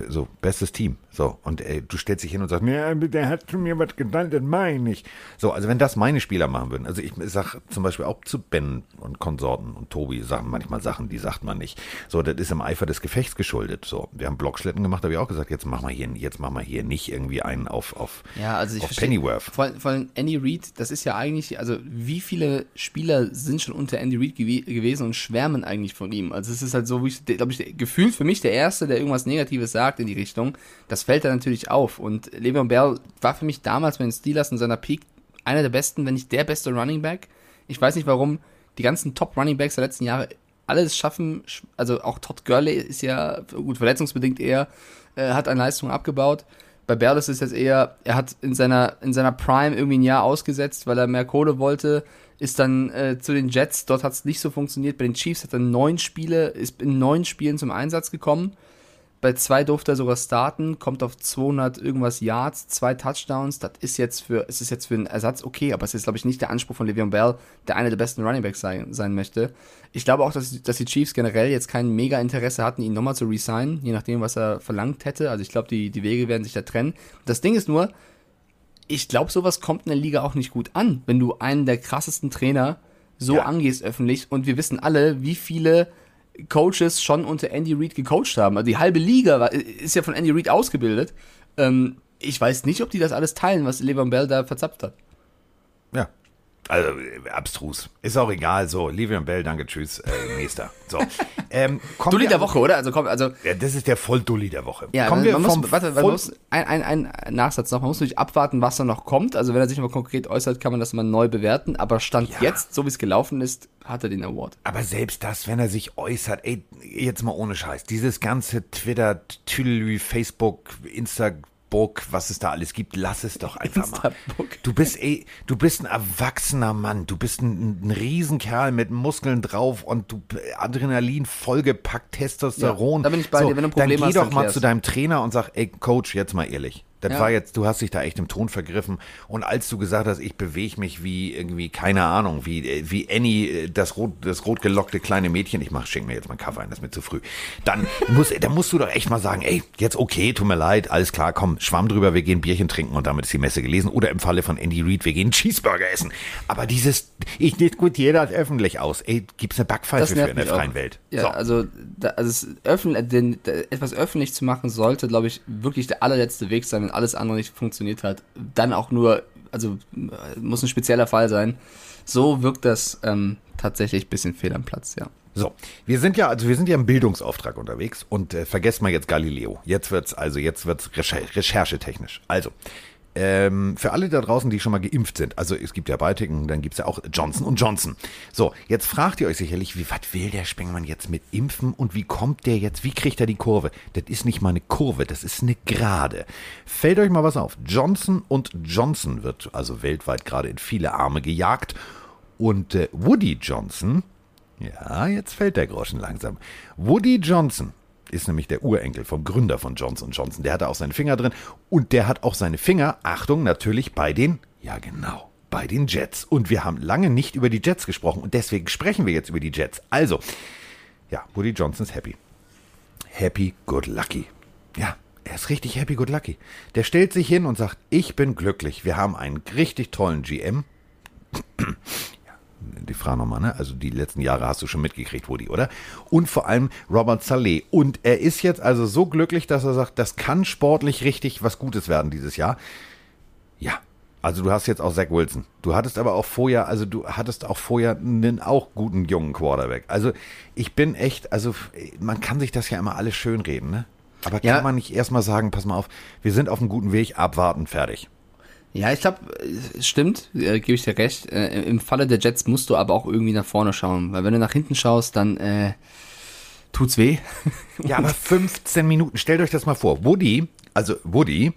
Speaker 2: so, bestes Team. So, und äh, du stellst dich hin und sagst, ja, der hat zu mir was gesagt, das meine ich. So, also wenn das meine Spieler machen würden, also ich sag zum Beispiel auch zu Ben und Konsorten und Tobi sagen manchmal Sachen, die sagt man nicht. So, das ist im Eifer des Gefechts geschuldet. So, wir haben Blockschlitten gemacht, habe ich auch gesagt, jetzt mach mal hier, jetzt mach mal hier nicht irgendwie einen auf, auf,
Speaker 3: Ja, also ich
Speaker 2: auf
Speaker 3: verstehe.
Speaker 2: Pennyworth.
Speaker 3: Vor, vor allem Andy Reid, das ist ja eigentlich, also wie viele Spieler sind schon unter Andy Reid gewe gewesen und schwärmen eigentlich von ihm? Also es ist halt so, wie ich, glaube ich, gefühlt für mich der Erste, der irgendwas Negatives sagt in die Richtung. Das fällt dann natürlich auf. Und Le'Veon Bell war für mich damals bei den Steelers in seiner Peak einer der besten, wenn nicht der beste Running Back. Ich weiß nicht, warum die ganzen Top Running Backs der letzten Jahre alles schaffen, sch- also auch Todd Gurley ist ja, gut, verletzungsbedingt eher, äh, hat an Leistung abgebaut. Bei Bell ist es jetzt eher, er hat in seiner, in seiner Prime irgendwie ein Jahr ausgesetzt, weil er mehr Kohle wollte, ist dann äh, zu den Jets, dort hat es nicht so funktioniert. Bei den Chiefs hat er neun Spiele, ist in neun Spielen zum Einsatz gekommen. Bei zwei durfte er sogar starten, kommt auf 200 irgendwas Yards, zwei Touchdowns. Das ist jetzt für, es ist jetzt für einen Ersatz okay, aber es ist, glaube ich, nicht der Anspruch von Le'Veon Bell, der einer der besten Runningbacks sein, sein möchte. Ich glaube auch, dass, dass die Chiefs generell jetzt kein mega Interesse hatten, ihn nochmal zu resignen, je nachdem, was er verlangt hätte. Also ich glaube, die, die Wege werden sich da trennen. Das Ding ist nur, ich glaube, sowas kommt in der Liga auch nicht gut an, wenn du einen der krassesten Trainer so
Speaker 2: Ja.
Speaker 3: angehst öffentlich und wir wissen alle, wie viele Coaches schon unter Andy Reid gecoacht haben. Also die halbe Liga war, ist ja von Andy Reid ausgebildet. Ähm, ich weiß nicht, ob die das alles teilen, was Levan Bell da verzapft hat.
Speaker 2: Ja. Also äh, abstrus. Ist auch egal. So, Livian Bell, danke, tschüss, äh, nächster. So, Ähm,
Speaker 3: Dulli der
Speaker 2: also-
Speaker 3: Woche, oder? Also, komm, also
Speaker 2: Ja, das ist der Volldulli der Woche.
Speaker 3: Ja,
Speaker 2: kommen
Speaker 3: man,
Speaker 2: wir
Speaker 3: muss,
Speaker 2: vom
Speaker 3: warte, man muss ein, ein, ein Nachsatz noch, man muss natürlich abwarten, was da noch kommt. Also wenn er sich mal konkret äußert, kann man das mal neu bewerten. Aber Stand jetzt, so wie es gelaufen ist, hat er den Award.
Speaker 2: Aber selbst das, wenn er sich äußert, ey, jetzt mal ohne Scheiß, dieses ganze Twitter, Tüdelü, Facebook, Instagram, was es da alles gibt, lass es doch einfach mal. Du bist, ey, du bist ein erwachsener Mann, du bist ein, ein Riesenkerl mit Muskeln drauf und du Adrenalin vollgepackt, Testosteron.
Speaker 3: Ja, da bin ich bei dir. Wenn du ein Problem
Speaker 2: dann geh
Speaker 3: hast,
Speaker 2: doch mal
Speaker 3: klär's.
Speaker 2: zu deinem Trainer und sag, ey, Coach, jetzt mal ehrlich. Das
Speaker 3: Ja.
Speaker 2: war jetzt, du hast dich da echt im Ton vergriffen. Und als du gesagt hast, ich bewege mich wie irgendwie, keine Ahnung, wie, äh, wie Annie, äh, das rot, das rotgelockte kleine Mädchen, ich mach, schenk mir jetzt mal einen Kaffee ein, das ist mir zu früh. Dann muss, dann musst du doch echt mal sagen, ey, jetzt okay, tut mir leid, alles klar, komm, Schwamm drüber, wir gehen Bierchen trinken und damit ist die Messe gelesen. Oder im Falle von Andy Reid, wir gehen Cheeseburger essen. Aber dieses, ich diskutiere das öffentlich aus. Ey, gibt's eine Backpfeife für in der
Speaker 3: mich auch.
Speaker 2: freien Welt.
Speaker 3: Ja,
Speaker 2: So.
Speaker 3: also, da, also es öffn, den, da, etwas öffentlich zu machen, sollte, glaube ich, wirklich der allerletzte Weg sein, wenn alles andere nicht funktioniert hat. Dann auch nur, also äh, muss ein spezieller Fall sein. So wirkt das ähm, tatsächlich ein bisschen fehl am Platz, ja.
Speaker 2: So, wir sind ja, also wir sind ja im Bildungsauftrag unterwegs und äh, vergesst mal jetzt Galileo. Jetzt wird's, also jetzt wird's recher recherchetechnisch. Also, ähm, für alle da draußen, die schon mal geimpft sind, also es gibt ja Baltiken, dann gibt's ja auch Johnson und Johnson. So, jetzt fragt ihr euch sicherlich, wie, was will der Spengmann jetzt mit Impfen und wie kommt der jetzt, wie kriegt er die Kurve? Das ist nicht mal eine Kurve, das ist eine Gerade. Fällt euch mal was auf. Johnson und Johnson wird also weltweit gerade in viele Arme gejagt und äh, Woody Johnson, ja, jetzt fällt der Groschen langsam. Woody Johnson ist nämlich der Urenkel vom Gründer von Johnson Johnson. Der hatte auch seine Finger drin und der hat auch seine Finger, Achtung, natürlich bei den, ja genau, bei den Jets. Und wir haben lange nicht über die Jets gesprochen und deswegen sprechen wir jetzt über die Jets. Also, ja, Woody Johnson ist happy. Happy, good, lucky. Ja, er ist richtig happy, good, lucky. Der stellt sich hin und sagt, ich bin glücklich. Wir haben einen richtig tollen GM die Frage nochmal, ne? Also die letzten Jahre hast du schon mitgekriegt, Woody, oder? Und vor allem Robert Saleh. Und er ist jetzt also so glücklich, dass er sagt, das kann sportlich richtig was Gutes werden dieses Jahr. Ja. Also du hast jetzt auch Zach Wilson. Du hattest aber auch vorher, also du hattest auch vorher einen auch guten jungen Quarterback. Also ich bin echt, also man kann sich das ja immer alles schönreden, ne? Aber kann
Speaker 3: Ja.
Speaker 2: man nicht erstmal sagen, pass mal auf, wir sind auf einem guten Weg, abwarten, fertig.
Speaker 3: Ja, ich glaube, stimmt, äh, gebe ich dir recht. Äh, Im Falle der Jets musst du aber auch irgendwie nach vorne schauen, weil wenn du nach hinten schaust, dann äh, tut's weh.
Speaker 2: Ja, aber 15 Minuten. Stellt euch das mal vor. Woody, also Woody,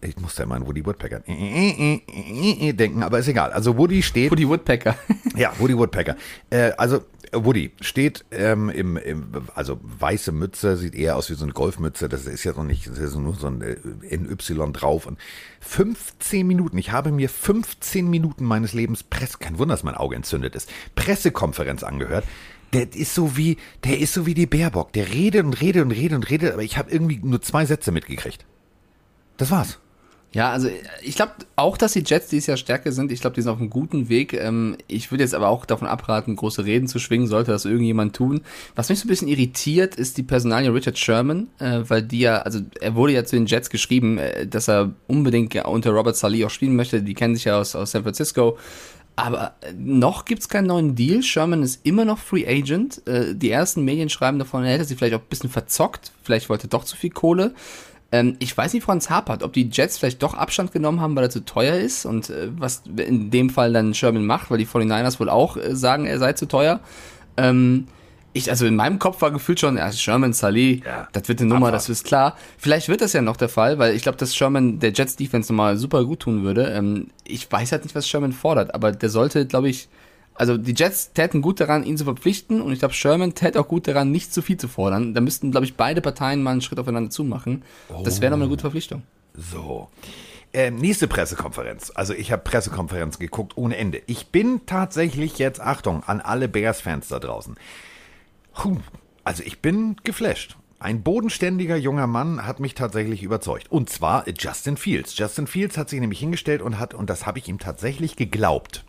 Speaker 2: ich muss da immer an Woody Woodpecker denken, aber ist egal. Also Woody steht,
Speaker 3: Woody Woodpecker.
Speaker 2: ja, Woody Woodpecker. Äh, also Woody steht ähm, im, im, also weiße Mütze, sieht eher aus wie so eine Golfmütze. Das ist ja noch nicht, das ist nur so ein äh, NY drauf. Und 15 Minuten, ich habe mir 15 Minuten meines Lebens Presse, kein Wunder, dass mein Auge entzündet ist, Pressekonferenz angehört. Der ist so wie, der ist so wie die Baerbock. Der redet und redet und redet und redet, aber ich habe irgendwie nur zwei Sätze mitgekriegt. Das war's.
Speaker 3: Ja, also ich glaube auch, dass die Jets dieses Jahr stärker sind. Ich glaube, die sind auf einem guten Weg. Ähm, ich würde jetzt aber auch davon abraten, große Reden zu schwingen, sollte das irgendjemand tun. Was mich so ein bisschen irritiert, ist die Personalie Richard Sherman, äh, weil die ja, also er wurde ja zu den Jets geschrieben, äh, dass er unbedingt unter Robert Saleh auch spielen möchte. Die kennen sich ja aus, aus San Francisco. Aber äh, noch gibt's keinen neuen Deal. Sherman ist immer noch Free Agent. Die ersten Medien schreiben davon, er hätte sich vielleicht auch ein bisschen verzockt. Vielleicht wollte er doch zu viel Kohle. Ähm, ich weiß nicht, woran es hapert. Ob die Jets vielleicht doch Abstand genommen haben, weil er zu teuer ist und äh, was in dem Fall dann Sherman macht, weil die 49ers wohl auch äh, sagen, er sei zu teuer. Ähm, ich, also in meinem Kopf war gefühlt schon, ja, Sherman, Saleh,
Speaker 2: Ja.
Speaker 3: das wird eine Nummer, das ist klar. Vielleicht wird das ja noch der Fall, weil ich glaube, dass Sherman der Jets Defense nochmal super gut tun würde. Ähm, ich weiß halt nicht, was Sherman fordert, aber der sollte, glaube ich, also die Jets täten gut daran, ihn zu verpflichten und ich glaube, Sherman täte auch gut daran, nicht zu viel zu fordern. Da müssten, glaube ich, beide Parteien mal einen Schritt aufeinander zumachen. Das wäre noch eine gute Verpflichtung.
Speaker 2: So. Ähm, nächste Pressekonferenz. Also ich habe Pressekonferenz geguckt ohne Ende. Ich bin tatsächlich jetzt, Achtung, an alle Bears-Fans da draußen. Puh, also ich bin geflasht. Ein bodenständiger junger Mann hat mich tatsächlich überzeugt. Und zwar Justin Fields. Justin Fields hat sich nämlich hingestellt und hat, und das habe ich ihm tatsächlich geglaubt.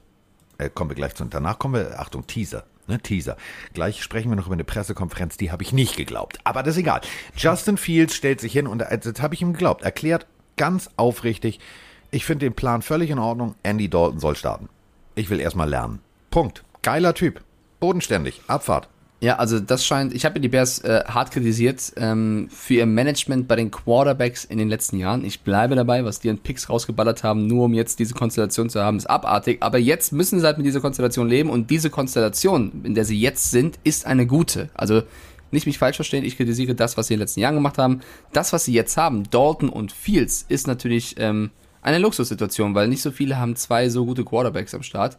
Speaker 2: Äh, kommen wir gleich zu. Danach kommen wir, Achtung, Teaser. Ne, Teaser. Gleich sprechen wir noch über eine Pressekonferenz, die habe ich nicht geglaubt. Aber das ist egal. Justin Fields stellt sich hin und äh, das habe ich ihm geglaubt. Erklärt ganz aufrichtig, ich finde den Plan völlig in Ordnung. Andy Dalton soll starten. Ich will erstmal lernen. Punkt. Geiler Typ. Bodenständig. Abfahrt.
Speaker 3: Ja, also das scheint, ich habe ja die Bears äh, hart kritisiert ähm, für ihr Management bei den Quarterbacks in den letzten Jahren. Ich bleibe dabei, was die an Picks rausgeballert haben, nur um jetzt diese Konstellation zu haben, ist abartig. Aber jetzt müssen sie halt mit dieser Konstellation leben und diese Konstellation, in der sie jetzt sind, ist eine gute. Also nicht mich falsch verstehen, ich kritisiere das, was sie in den letzten Jahren gemacht haben. Das, was sie jetzt haben, Dalton und Fields, ist natürlich ähm, eine Luxussituation, weil nicht so viele haben zwei so gute Quarterbacks am Start.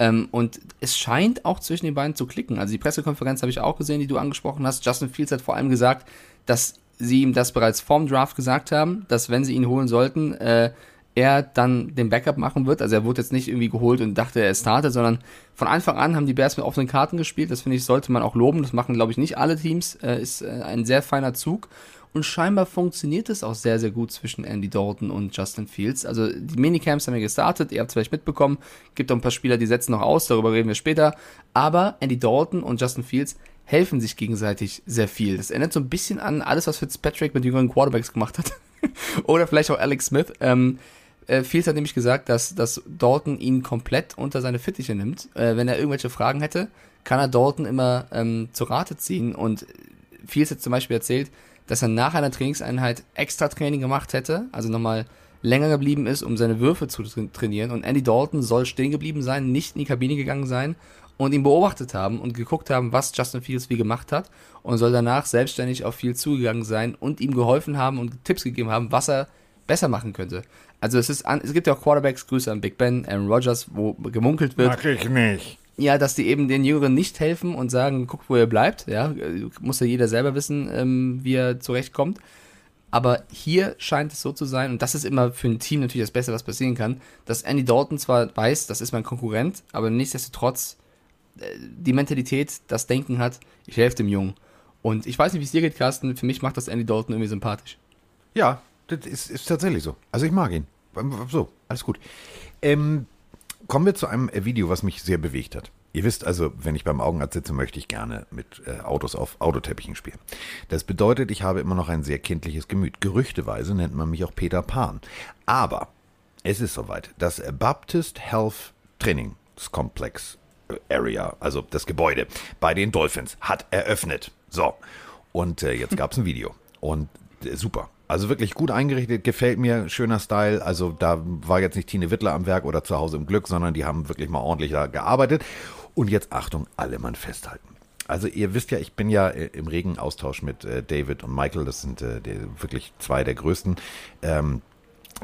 Speaker 3: Ähm, und es scheint auch zwischen den beiden zu klicken. Also die Pressekonferenz habe ich auch gesehen, die du angesprochen hast. Justin Fields hat vor allem gesagt, dass sie ihm das bereits vorm Draft gesagt haben, dass wenn sie ihn holen sollten, äh, er dann den Backup machen wird. Also er wurde jetzt nicht irgendwie geholt und dachte, er startet, sondern von Anfang an haben die Bears mit offenen Karten gespielt. Das finde ich, sollte man auch loben. Das machen, glaube ich, nicht alle Teams. Äh, ist äh, ein sehr feiner Zug. Und scheinbar funktioniert es auch sehr, sehr gut zwischen Andy Dalton und Justin Fields. Also die Minicamps haben wir gestartet, ihr habt es vielleicht mitbekommen. Gibt auch ein paar Spieler, die setzen noch aus, darüber reden wir später. Aber Andy Dalton und Justin Fields helfen sich gegenseitig sehr viel. Das erinnert so ein bisschen an alles, was Fitzpatrick mit jüngeren Quarterbacks gemacht hat. Oder vielleicht auch Alex Smith. Ähm, äh, Fields hat nämlich gesagt, dass, dass Dalton ihn komplett unter seine Fittiche nimmt. Äh, wenn er irgendwelche Fragen hätte, kann er Dalton immer ähm, zu Rate ziehen. Und Fields hat zum Beispiel erzählt, dass er nach einer Trainingseinheit extra Training gemacht hätte, also nochmal länger geblieben ist, um seine Würfe zu trainieren. Und Andy Dalton soll stehen geblieben sein, nicht in die Kabine gegangen sein und ihn beobachtet haben und geguckt haben, was Justin Fields wie gemacht hat und soll danach selbstständig auf Fields zugegangen sein und ihm geholfen haben und Tipps gegeben haben, was er besser machen könnte. Also es ist an, es gibt ja auch Quarterbacks, Grüße an Big Ben, Aaron Rodgers, wo gemunkelt wird.
Speaker 2: Mag ich nicht
Speaker 3: ja, dass die eben den Jüngeren nicht helfen und sagen, guckt, wo ihr bleibt. Ja, muss ja jeder selber wissen, ähm, wie er zurechtkommt. Aber hier scheint es so zu sein, und das ist immer für ein Team natürlich das Beste, was passieren kann, dass Andy Dalton zwar weiß, das ist mein Konkurrent, aber nichtsdestotrotz äh, die Mentalität, das Denken hat, ich helfe dem Jungen. Und ich weiß nicht, wie es dir geht, Carsten, für mich macht das Andy Dalton irgendwie sympathisch.
Speaker 2: Ja, das ist, ist tatsächlich so. Also ich mag ihn. So, alles gut. Ähm, Kommen wir zu einem äh, Video, was mich sehr bewegt hat. Ihr wisst also, wenn ich beim Augenarzt sitze, möchte ich gerne mit äh, Autos auf Autoteppichen spielen. Das bedeutet, ich habe immer noch ein sehr kindliches Gemüt. Gerüchteweise nennt man mich auch Peter Pan. Aber es ist soweit. Das Baptist Health Training Complex äh, Area, also das Gebäude bei den Dolphins, hat eröffnet. So. Und äh, jetzt gab es ein Video. Und äh, super. Also wirklich gut eingerichtet, gefällt mir, schöner Style. Also da war jetzt nicht Tine Wittler am Werk oder zu Hause im Glück, sondern die haben wirklich mal ordentlich da gearbeitet. Und jetzt Achtung, alle Mann festhalten. Also ihr wisst ja, ich bin ja äh, im regen Austausch mit äh, David und Michael. Das sind äh, wirklich zwei der größten. Ähm,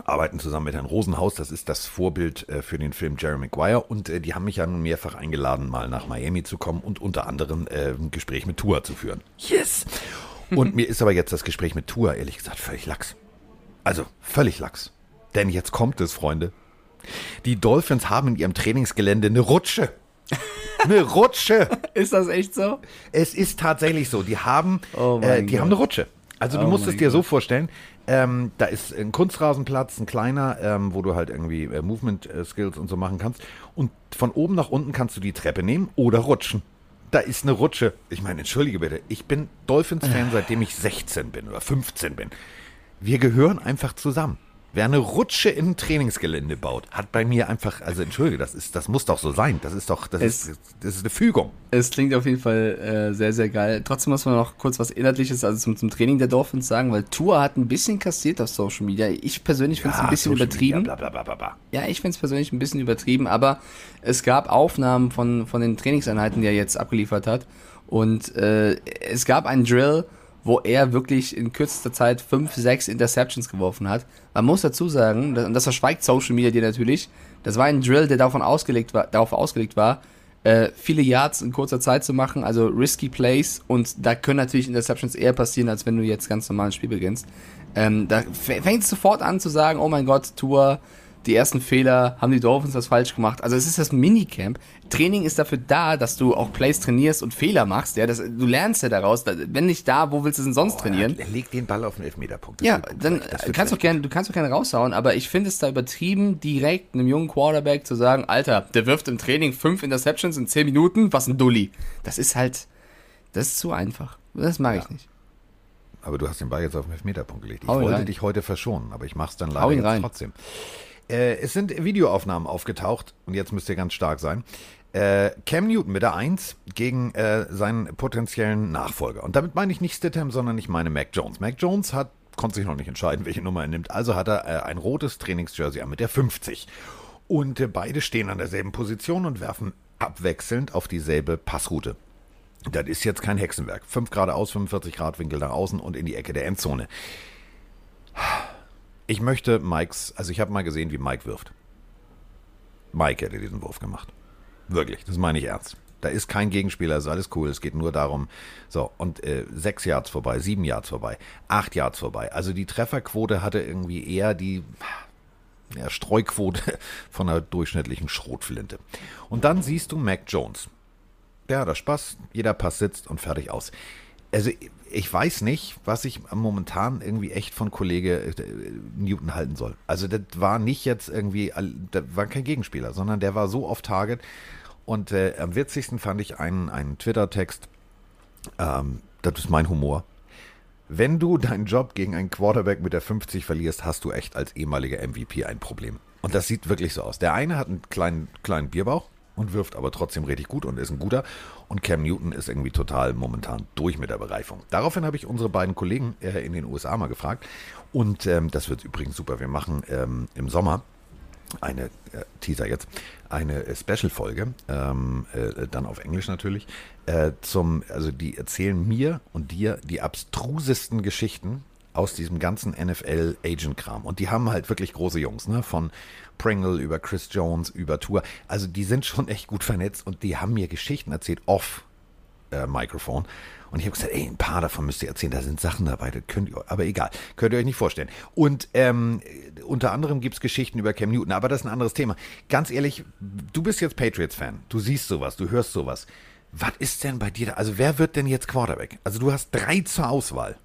Speaker 2: arbeiten zusammen mit Herrn Rosenhaus. Das ist das Vorbild für den Film Jerry Maguire. Und die haben mich ja nun mehrfach eingeladen, mal nach Miami zu kommen und unter anderem ein Gespräch mit Tour zu führen. Yes! Und mir ist aber jetzt das Gespräch mit Tour, ehrlich gesagt, völlig lax. Also völlig lax. Denn jetzt kommt es, Freunde. Die Dolphins haben in ihrem Trainingsgelände eine Rutsche. Eine Rutsche.
Speaker 3: ist das echt so?
Speaker 2: Es ist tatsächlich so. Die haben, oh äh, die haben eine Rutsche. Also du oh musst es dir Gott. so vorstellen, ähm, da ist ein Kunstrasenplatz, ein kleiner, ähm, wo du halt irgendwie äh, Movement äh, Skills und so machen kannst. Und von oben nach unten kannst du die Treppe nehmen oder rutschen da ist eine Rutsche. Ich meine, entschuldige bitte, ich bin Dolphins-Fan, seitdem ich 16 bin oder 15 bin. Wir gehören einfach zusammen. Wer eine Rutsche in ein Trainingsgelände baut, hat bei mir einfach, also entschuldige, das ist, das muss doch so sein. Das ist doch, das, es, ist, das ist eine Fügung.
Speaker 3: Es klingt auf jeden Fall äh, sehr, sehr geil. Trotzdem muss man noch kurz was Inhaltliches, also zum, zum Training der Dolphins sagen, weil Tour hat ein bisschen kassiert auf Social Media. Ich persönlich finde es ja, ein bisschen Social übertrieben. Media, bla, bla, bla, ja, ich finde es persönlich ein bisschen übertrieben, aber es gab Aufnahmen von, von den Trainingseinheiten, die er jetzt abgeliefert hat. Und äh, es gab einen Drill, wo er wirklich in kürzester Zeit fünf, sechs Interceptions geworfen hat. Man muss dazu sagen, und das verschweigt Social Media dir natürlich, das war ein Drill, der davon ausgelegt war, darauf ausgelegt war, äh, viele Yards in kurzer Zeit zu machen, also risky Plays und da können natürlich Interceptions eher passieren, als wenn du jetzt ganz normal ein Spiel beginnst. Ähm, da fängt es sofort an zu sagen, oh mein Gott, Tour, die ersten Fehler, haben die Dolphins was falsch gemacht. Also es ist das Minicamp. Training ist dafür da, dass du auch Plays trainierst und Fehler machst. Ja, das, du lernst ja daraus. Wenn nicht da, wo willst du denn sonst oh, trainieren?
Speaker 2: Er legt den Ball auf den Elfmeterpunkt.
Speaker 3: Ja, dann kannst du gerne, du kannst doch gerne raushauen. Aber ich finde es da übertrieben, direkt einem jungen Quarterback zu sagen, Alter, der wirft im Training fünf Interceptions in zehn Minuten. Was ein Dulli. Das ist halt, das ist zu einfach. Das mag ja. ich nicht.
Speaker 2: Aber du hast den Ball jetzt auf den Elfmeterpunkt gelegt. Ich wollte rein. dich heute verschonen, aber ich mach's dann leider trotzdem. Äh, es sind Videoaufnahmen aufgetaucht und jetzt müsst ihr ganz stark sein. Äh, Cam Newton mit der 1 gegen äh, seinen potenziellen Nachfolger. Und damit meine ich nicht Stidham, sondern ich meine Mac Jones. Mac Jones hat, konnte sich noch nicht entscheiden, welche Nummer er nimmt. Also hat er äh, ein rotes Trainingsjersey an mit der 50. Und äh, beide stehen an derselben Position und werfen abwechselnd auf dieselbe Passroute. Das ist jetzt kein Hexenwerk. 5 Grad aus, 45 Grad Winkel nach außen und in die Ecke der Endzone. Ich möchte Mikes, also ich habe mal gesehen, wie Mike wirft. Mike hätte diesen Wurf gemacht. Wirklich, das meine ich ernst. Da ist kein Gegenspieler, ist alles cool. Es geht nur darum, so, und äh, sechs Yards vorbei, sieben Yards vorbei, acht Yards vorbei. Also die Trefferquote hatte irgendwie eher die ja, Streuquote von einer durchschnittlichen Schrotflinte. Und dann siehst du Mac Jones. Der hat Spaß, jeder Pass sitzt und fertig aus. Also ich weiß nicht, was ich momentan irgendwie echt von Kollege äh, Newton halten soll. Also das war nicht jetzt irgendwie, das war kein Gegenspieler, sondern der war so off Target. Und äh, am witzigsten fand ich einen, einen Twitter-Text, ähm, das ist mein Humor. Wenn du deinen Job gegen einen Quarterback mit der 50 verlierst, hast du echt als ehemaliger MVP ein Problem. Und das sieht wirklich so aus. Der eine hat einen kleinen, kleinen Bierbauch, und wirft aber trotzdem richtig gut und ist ein guter. Und Cam Newton ist irgendwie total momentan durch mit der Bereifung. Daraufhin habe ich unsere beiden Kollegen äh, in den USA mal gefragt. Und ähm, das wird übrigens super. Wir machen ähm, im Sommer eine äh, Teaser jetzt, eine äh, Special-Folge, ähm, äh, dann auf Englisch natürlich, äh, zum, also die erzählen mir und dir die abstrusesten Geschichten aus diesem ganzen NFL-Agent-Kram. Und die haben halt wirklich große Jungs, ne? Von Pringle über Chris Jones, über Tour. Also die sind schon echt gut vernetzt und die haben mir Geschichten erzählt off äh, Mikrofon. Und ich habe gesagt, ey, ein paar davon müsst ihr erzählen, da sind Sachen dabei, das könnt ihr, aber egal, könnt ihr euch nicht vorstellen. Und ähm, unter anderem gibt es Geschichten über Cam Newton, aber das ist ein anderes Thema. Ganz ehrlich, du bist jetzt Patriots-Fan, du siehst sowas, du hörst sowas. Was ist denn bei dir da? Also wer wird denn jetzt Quarterback? Also du hast drei zur Auswahl.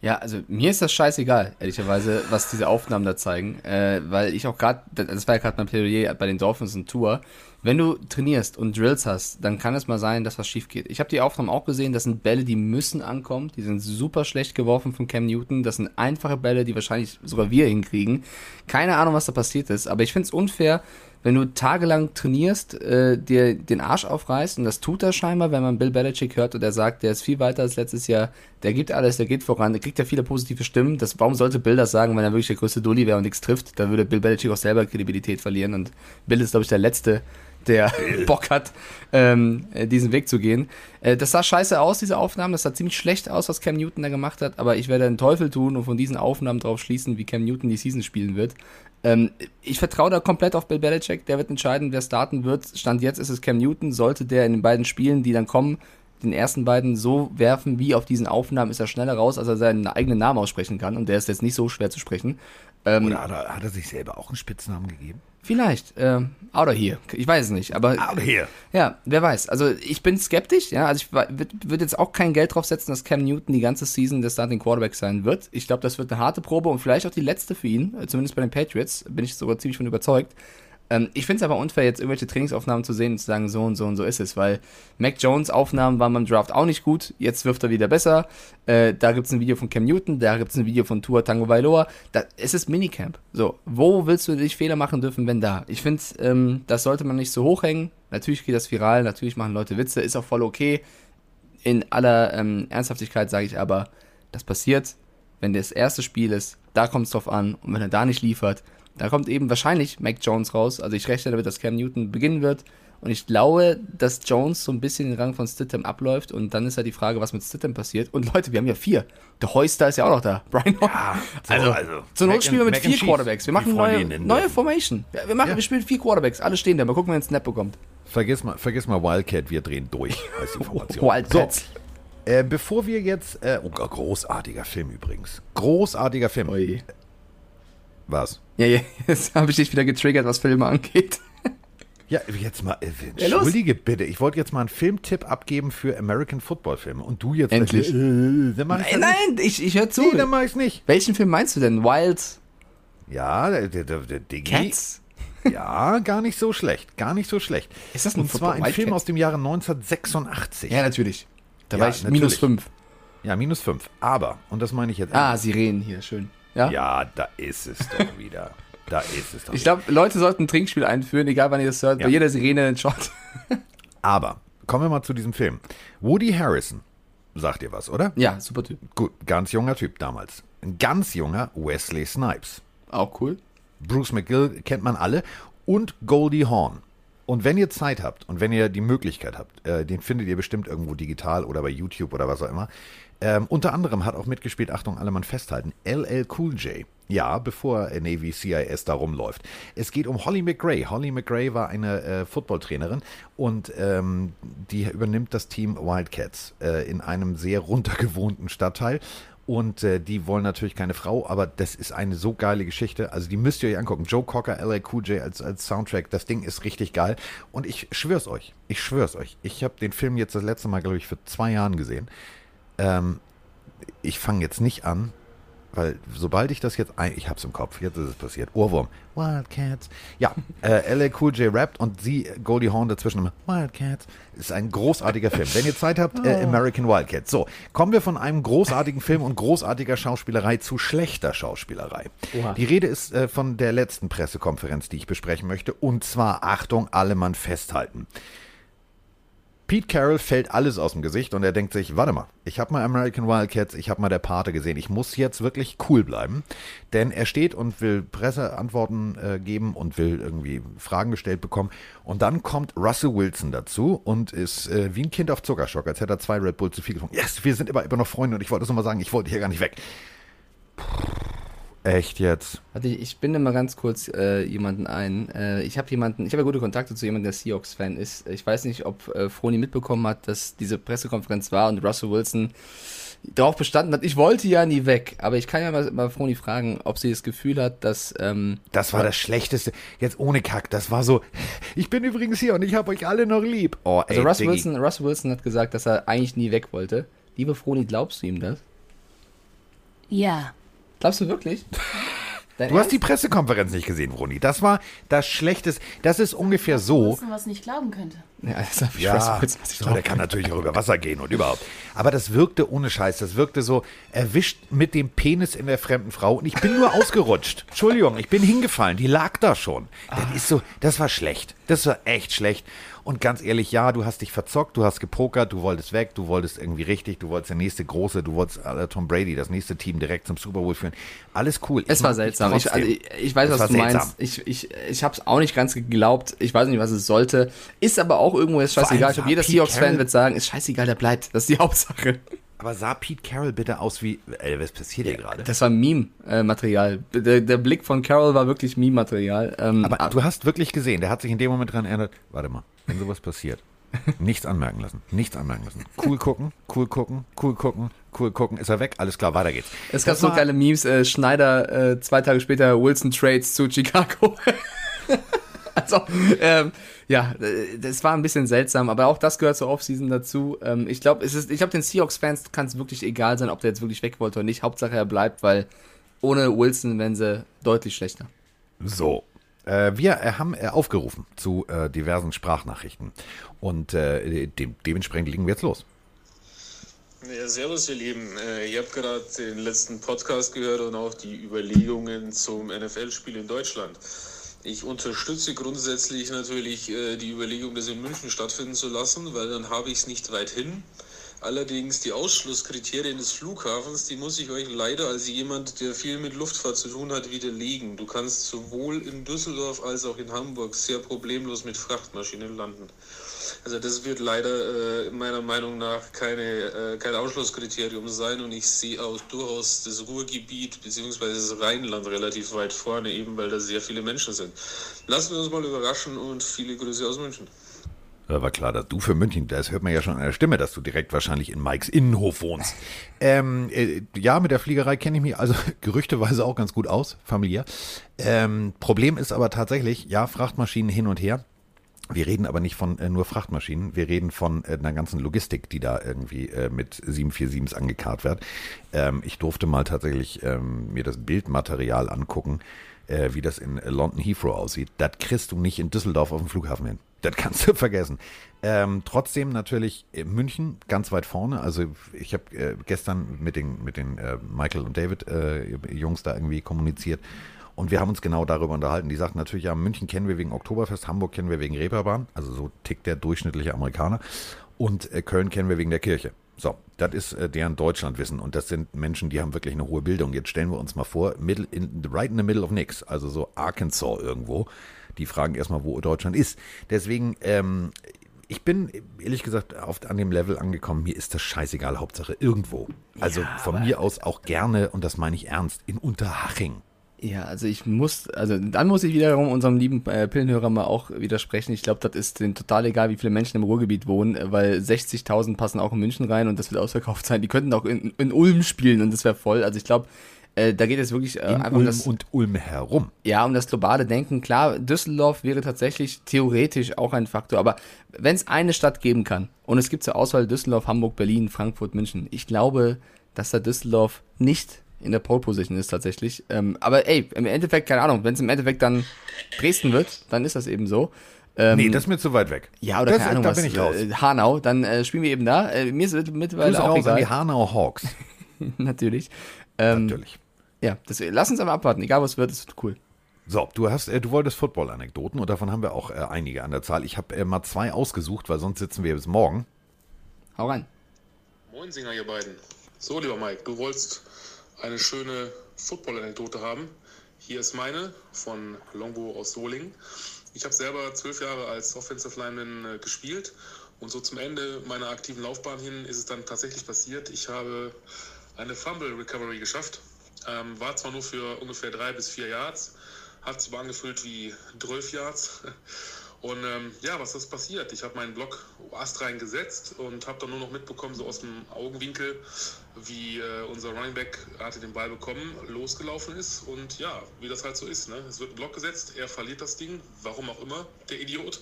Speaker 3: Ja, also mir ist das scheißegal, ehrlicherweise, was diese Aufnahmen da zeigen, äh, weil ich auch gerade, das war ja gerade mein Plädoyer bei den Dolphins und Tour, wenn du trainierst und Drills hast, dann kann es mal sein, dass was schief geht. Ich habe die Aufnahmen auch gesehen, das sind Bälle, die müssen ankommen, die sind super schlecht geworfen von Cam Newton, das sind einfache Bälle, die wahrscheinlich sogar wir hinkriegen. Keine Ahnung, was da passiert ist, aber ich finde es unfair, wenn du tagelang trainierst, äh, dir den Arsch aufreißt, und das tut er scheinbar, wenn man Bill Belichick hört und er sagt, der ist viel weiter als letztes Jahr, der gibt alles, der geht voran, der kriegt ja viele positive Stimmen. Das, warum sollte Bill das sagen, wenn er wirklich der größte Dulli wäre und nichts trifft? Da würde Bill Belichick auch selber Kredibilität verlieren und Bill ist, glaube ich, der Letzte, der Bock hat, ähm, äh, diesen Weg zu gehen. Äh, das sah scheiße aus, diese Aufnahmen. Das sah ziemlich schlecht aus, was Cam Newton da gemacht hat. Aber ich werde den Teufel tun und von diesen Aufnahmen drauf schließen, wie Cam Newton die Season spielen wird. Ähm, ich vertraue da komplett auf Bill Belichick. Der wird entscheiden, wer starten wird. Stand jetzt ist es Cam Newton. Sollte der in den beiden Spielen, die dann kommen, den ersten beiden so werfen wie auf diesen Aufnahmen, ist er schneller raus, als er seinen eigenen Namen aussprechen kann. Und der ist jetzt nicht so schwer zu sprechen.
Speaker 2: Ähm, Oder hat er, hat er, sich selber auch einen Spitznamen gegeben?
Speaker 3: Vielleicht. Ähm, oder hier. Ich weiß es nicht. Aber.
Speaker 2: Out here.
Speaker 3: Ja, wer weiß. Also ich bin skeptisch. Ja, also ich würde würd jetzt auch kein Geld drauf setzen, dass Cam Newton die ganze Season der Starting Quarterback sein wird. Ich glaube, das wird eine harte Probe und vielleicht auch die letzte für ihn. Zumindest bei den Patriots bin ich sogar ziemlich von überzeugt. Ähm, ich finde es aber unfair, jetzt irgendwelche Trainingsaufnahmen zu sehen und zu sagen, so und so und so ist es, weil Mac Jones Aufnahmen waren beim Draft auch nicht gut, jetzt wirft er wieder besser. Äh, da gibt es ein Video von Cam Newton, da gibt es ein Video von Tua Tango Vailoa. Da, es ist Minicamp. So, wo willst du dich Fehler machen dürfen, wenn da? Ich finde, ähm, das sollte man nicht so hochhängen. Natürlich geht das viral, natürlich machen Leute Witze, ist auch voll okay. In aller ähm, Ernsthaftigkeit sage ich aber, das passiert, wenn das erste Spiel ist, da kommt es drauf an und wenn er da nicht liefert, da kommt eben wahrscheinlich Mac Jones raus. Also ich rechne damit, dass Cam Newton beginnen wird. Und ich glaube, dass Jones so ein bisschen den Rang von Stidham abläuft. Und dann ist ja die Frage, was mit Stidham passiert. Und Leute, wir haben ja vier. Der Heuster ist ja auch noch da. Brian ja, so, also, also, zur Not spielen wir mit vier Quarterbacks. Wir machen neue, neue Formation. Wir, machen, ja. wir spielen vier Quarterbacks. Alle stehen da. Mal gucken, wer einen Snap bekommt.
Speaker 2: Vergiss mal, vergiss mal Wildcat, wir drehen durch
Speaker 3: Information. Wildcats.
Speaker 2: So, äh, bevor wir jetzt, äh, oh, großartiger Film übrigens. Großartiger Film. Oi. Was?
Speaker 3: Ja, ja, jetzt habe ich dich wieder getriggert, was Filme angeht.
Speaker 2: Ja, jetzt mal, äh, entschuldige ja, bitte, ich wollte jetzt mal einen Filmtipp abgeben für American Football Filme und du jetzt.
Speaker 3: Endlich. Äh,
Speaker 2: nein,
Speaker 3: nein, nein, ich, ich höre zu. Nee,
Speaker 2: dann mach ich's nicht.
Speaker 3: Welchen Film meinst du denn? Wild?
Speaker 2: Ja, der, der, der Diggi.
Speaker 3: Cats?
Speaker 2: Ja, gar nicht so schlecht, gar nicht so schlecht.
Speaker 3: Ist das ein
Speaker 2: Und zwar ein Film aus dem Jahre 1986.
Speaker 3: Ja, natürlich. Da ja, war ich natürlich. minus fünf.
Speaker 2: Ja, minus fünf. Aber, und das meine ich jetzt.
Speaker 3: Ah, Sirenen hier, schön. Ja,
Speaker 2: ja da ist es doch wieder. Da ist es doch.
Speaker 3: Ich glaube, Leute sollten ein Trinkspiel einführen, egal wann ihr das hört, ja. bei jeder Sirene einen Shot.
Speaker 2: Aber kommen wir mal zu diesem Film. Woody Harrison, sagt ihr was, oder?
Speaker 3: Ja, super Typ.
Speaker 2: Gut, ganz junger Typ damals. Ein ganz junger Wesley Snipes.
Speaker 3: Auch cool.
Speaker 2: Bruce McGill kennt man alle und Goldie Hawn. Und wenn ihr Zeit habt und wenn ihr die Möglichkeit habt, äh, den findet ihr bestimmt irgendwo digital oder bei YouTube oder was auch immer. Ähm, unter anderem hat auch mitgespielt, Achtung, alle Mann festhalten, LL Cool J. Ja, bevor äh, Navy CIS da rumläuft. Es geht um Holly McRae. Holly McRae war eine äh, Footballtrainerin und ähm, die übernimmt das Team Wildcats äh, in einem sehr runtergewohnten Stadtteil. Und äh, die wollen natürlich keine Frau, aber das ist eine so geile Geschichte. Also die müsst ihr euch angucken. Joe Cocker, LA Cool J als, als Soundtrack, das Ding ist richtig geil. Und ich schwör's euch, ich schwör's euch. Ich habe den Film jetzt das letzte Mal, glaube ich, für zwei Jahren gesehen. Ähm, ich fange jetzt nicht an, weil sobald ich das jetzt ein, ich hab's im Kopf, jetzt ist es passiert. Ohrwurm. Wildcats. Ja, äh, LA Cool J rappt und sie, Goldie Hawn dazwischen immer Wildcats. Ist ein großartiger Film. Wenn ihr Zeit habt, äh, American Wildcats. So, kommen wir von einem großartigen Film und großartiger Schauspielerei zu schlechter Schauspielerei.
Speaker 3: Oha.
Speaker 2: Die Rede ist äh, von der letzten Pressekonferenz, die ich besprechen möchte. Und zwar, Achtung, alle Mann festhalten. Pete Carroll fällt alles aus dem Gesicht und er denkt sich, warte mal, ich habe mal American Wildcats, ich habe mal der Pate gesehen, ich muss jetzt wirklich cool bleiben, denn er steht und will Presseantworten äh, geben und will irgendwie Fragen gestellt bekommen und dann kommt Russell Wilson dazu und ist äh, wie ein Kind auf Zuckerschock, als hätte er zwei Red Bull zu viel getrunken. Yes, wir sind aber immer noch Freunde und ich wollte es nochmal sagen, ich wollte hier gar nicht weg. Echt jetzt?
Speaker 3: Warte, ich, ich binde mal ganz kurz äh, jemanden ein. Äh, ich habe jemanden, ich habe ja gute Kontakte zu jemandem, der Seahawks-Fan ist. Ich weiß nicht, ob äh, Froni mitbekommen hat, dass diese Pressekonferenz war und Russell Wilson darauf bestanden hat, ich wollte ja nie weg. Aber ich kann ja mal, mal Froni fragen, ob sie das Gefühl hat, dass ähm,
Speaker 2: Das war das Schlechteste. Jetzt ohne Kack. Das war so. Ich bin übrigens hier und ich habe euch alle noch lieb. Oh, ey,
Speaker 3: also Russell
Speaker 2: Diggi.
Speaker 3: Wilson, Russell Wilson hat gesagt, dass er eigentlich nie weg wollte. Liebe Froni, glaubst du ihm das?
Speaker 4: Ja.
Speaker 3: Glaubst du wirklich? Dein
Speaker 2: Du hast die
Speaker 3: Ernst?
Speaker 2: Pressekonferenz nicht gesehen, Bruni. Das war das Schlechteste. Das ist ungefähr so.
Speaker 4: Wissen, was nicht glauben könnte.
Speaker 3: Ja, das hab ich
Speaker 2: Ja,
Speaker 3: Wilson, was ich
Speaker 2: so, der kann natürlich auch über Wasser gehen und überhaupt. Aber das wirkte ohne Scheiß. Das wirkte so erwischt mit dem Penis in der fremden Frau. Und ich bin nur ausgerutscht. Entschuldigung, ich bin hingefallen. Die lag da schon. Das ist so, das war schlecht. Das war echt schlecht. Und ganz ehrlich, ja, du hast dich verzockt, du hast gepokert, du wolltest weg, du wolltest irgendwie richtig, du wolltest der nächste große, du wolltest äh, Tom Brady, das nächste Team direkt zum Super Bowl führen. Alles cool. Ich
Speaker 3: Es war
Speaker 2: mag dich
Speaker 3: seltsam. Ich, also ich, ich weiß,
Speaker 2: Es
Speaker 3: was
Speaker 2: war
Speaker 3: du
Speaker 2: seltsam.
Speaker 3: meinst. Ich, ich, ich habe es auch nicht ganz geglaubt. Ich weiß nicht, was es sollte. Ist aber auch irgendwo jetzt scheißegal. Ich glaube, jeder Seahawks-Fan wird sagen, ist scheißegal, der bleibt. Das ist die Hauptsache.
Speaker 2: Aber sah Pete Carroll bitte aus wie. Ey, was passiert hier gerade?
Speaker 3: Das war Meme-Material. Der, der Blick von Carol war wirklich Meme-Material. Ähm,
Speaker 2: Aber du hast wirklich gesehen, der hat sich in dem Moment dran erinnert. Warte mal, wenn sowas passiert, nichts anmerken lassen, nichts anmerken lassen. Cool gucken, cool gucken, cool gucken, cool gucken. Ist er weg? Alles klar, weiter geht's.
Speaker 3: es gab
Speaker 2: Das
Speaker 3: so geile Memes. Äh, Schneider äh, zwei Tage später Wilson Trades zu Chicago. also, ähm, ja, äh, das war ein bisschen seltsam, aber auch das gehört zur Offseason dazu. Ähm, ich glaube, es ist, ich glaube, den Seahawks-Fans kann es wirklich egal sein, ob der jetzt wirklich weg wollte oder nicht. Hauptsache er bleibt, weil ohne Wilson wären sie deutlich schlechter.
Speaker 2: So. Äh, wir äh, haben äh, aufgerufen zu äh, diversen Sprachnachrichten. Und dem, dementsprechend legen wir jetzt los.
Speaker 5: Ja, servus, ihr Lieben. Äh, Ich habe gerade den letzten Podcast gehört und auch die Überlegungen zum NFL-Spiel in Deutschland. Ich unterstütze grundsätzlich natürlich äh, die Überlegung, das in München stattfinden zu lassen, weil dann habe ich es nicht weit hin. Allerdings die Ausschlusskriterien des Flughafens, die muss ich euch leider als jemand, der viel mit Luftfahrt zu tun hat, widerlegen. Du kannst sowohl in Düsseldorf als auch in Hamburg sehr problemlos mit Frachtmaschinen landen. Also das wird leider äh, meiner Meinung nach keine, äh, kein Ausschlusskriterium sein und ich sehe auch durchaus das Ruhrgebiet bzw. das Rheinland relativ weit vorne, eben weil da sehr viele Menschen sind. Lassen wir uns mal überraschen und viele Grüße aus München.
Speaker 2: Ja, war klar, dass du für München, das hört man ja schon an der Stimme, dass du direkt wahrscheinlich in Mikes Innenhof wohnst. Ähm, äh, ja, mit der Fliegerei kenne ich mich also gerüchteweise auch ganz gut aus, familiär. Ähm, Problem ist aber tatsächlich, ja, Frachtmaschinen hin und her. Wir reden aber nicht von äh, nur Frachtmaschinen, wir reden von äh, einer ganzen Logistik, die da irgendwie äh, mit 747s angekarrt wird. Ähm, ich durfte mal tatsächlich ähm, mir das Bildmaterial angucken, äh, wie das in London Heathrow aussieht. Das kriegst du nicht in Düsseldorf auf dem Flughafen hin. Das kannst du vergessen. Ähm, trotzdem natürlich äh, München ganz weit vorne. Also ich habe äh, gestern mit den, mit den äh, Michael und David äh, Jungs da irgendwie kommuniziert. Und wir haben uns genau darüber unterhalten. Die sagten natürlich, ja, München kennen wir wegen Oktoberfest, Hamburg kennen wir wegen Reeperbahn, also so tickt der durchschnittliche Amerikaner. Und äh, Köln kennen wir wegen der Kirche. So, das ist äh, deren Deutschlandwissen und das sind Menschen, die haben wirklich eine hohe Bildung. Jetzt stellen wir uns mal vor, middle in, right in the middle of nix, also so Arkansas irgendwo. Die fragen erstmal, wo Deutschland ist. Deswegen, ähm, ich bin ehrlich gesagt auf, an dem Level angekommen, mir ist das scheißegal, Hauptsache irgendwo. Also
Speaker 3: Ja,
Speaker 2: von mir aus auch gerne, und das meine ich ernst, in Unterhaching.
Speaker 3: Ja, also ich muss, also dann muss ich wiederum unserem lieben äh, Pillenhörer mal auch widersprechen. Ich glaube, das ist denen total egal, wie viele Menschen im Ruhrgebiet wohnen, weil 60.000 passen auch in München rein und das wird ausverkauft sein. Die könnten auch in, in Ulm spielen und das wäre voll. Also ich glaube, äh, da geht es wirklich äh,
Speaker 2: In
Speaker 3: einfach um
Speaker 2: Ulm
Speaker 3: das,
Speaker 2: und Ulm herum.
Speaker 3: ja, um das globale Denken. Klar, Düsseldorf wäre tatsächlich theoretisch auch ein Faktor, aber wenn es eine Stadt geben kann, und es gibt zur Auswahl Düsseldorf, Hamburg, Berlin, Frankfurt, München, ich glaube, dass da Düsseldorf nicht in der Pole Position ist tatsächlich. Ähm, aber ey, im Endeffekt, keine Ahnung, wenn es im Endeffekt dann Dresden wird, dann ist das eben so. Ähm,
Speaker 2: Nee, das ist mir zu weit weg.
Speaker 3: ja, oder
Speaker 2: das,
Speaker 3: keine Ahnung,
Speaker 2: da
Speaker 3: was,
Speaker 2: bin ich raus.
Speaker 3: Äh, Hanau, dann äh, spielen wir eben da. Äh, mir ist es mittlerweile
Speaker 2: Grüße
Speaker 3: auch
Speaker 2: raus an die
Speaker 3: egal.
Speaker 2: Hanau Hawks.
Speaker 3: Natürlich. Ähm,
Speaker 2: Natürlich.
Speaker 3: Ja, deswegen, lass uns aber abwarten. Egal, was wird, es wird cool.
Speaker 2: So, du hast, äh, du wolltest Football-Anekdoten und davon haben wir auch äh, einige an der Zahl. Ich habe äh, mal zwei ausgesucht, weil sonst sitzen wir bis morgen.
Speaker 3: Hau rein.
Speaker 5: Moin Singer, ihr beiden. So, lieber Mike, du wolltest eine schöne Football-Anekdote haben. Hier ist meine von Longbo aus Solingen. Ich habe selber zwölf Jahre als Offensive Lineman äh, gespielt und so zum Ende meiner aktiven Laufbahn hin ist es dann tatsächlich passiert. Ich habe eine Fumble Recovery geschafft. Ähm, war zwar nur für ungefähr drei bis vier Yards, hat sich aber angefühlt wie 12 Yards. Und ähm, ja, was ist passiert? Ich habe meinen Block astrein gesetzt und habe dann nur noch mitbekommen, so aus dem Augenwinkel, wie äh, unser Running Back hatte den Ball bekommen, losgelaufen ist. Und ja, wie das halt so ist. Ne? Es wird ein Block gesetzt, er verliert das Ding, warum auch immer, der Idiot.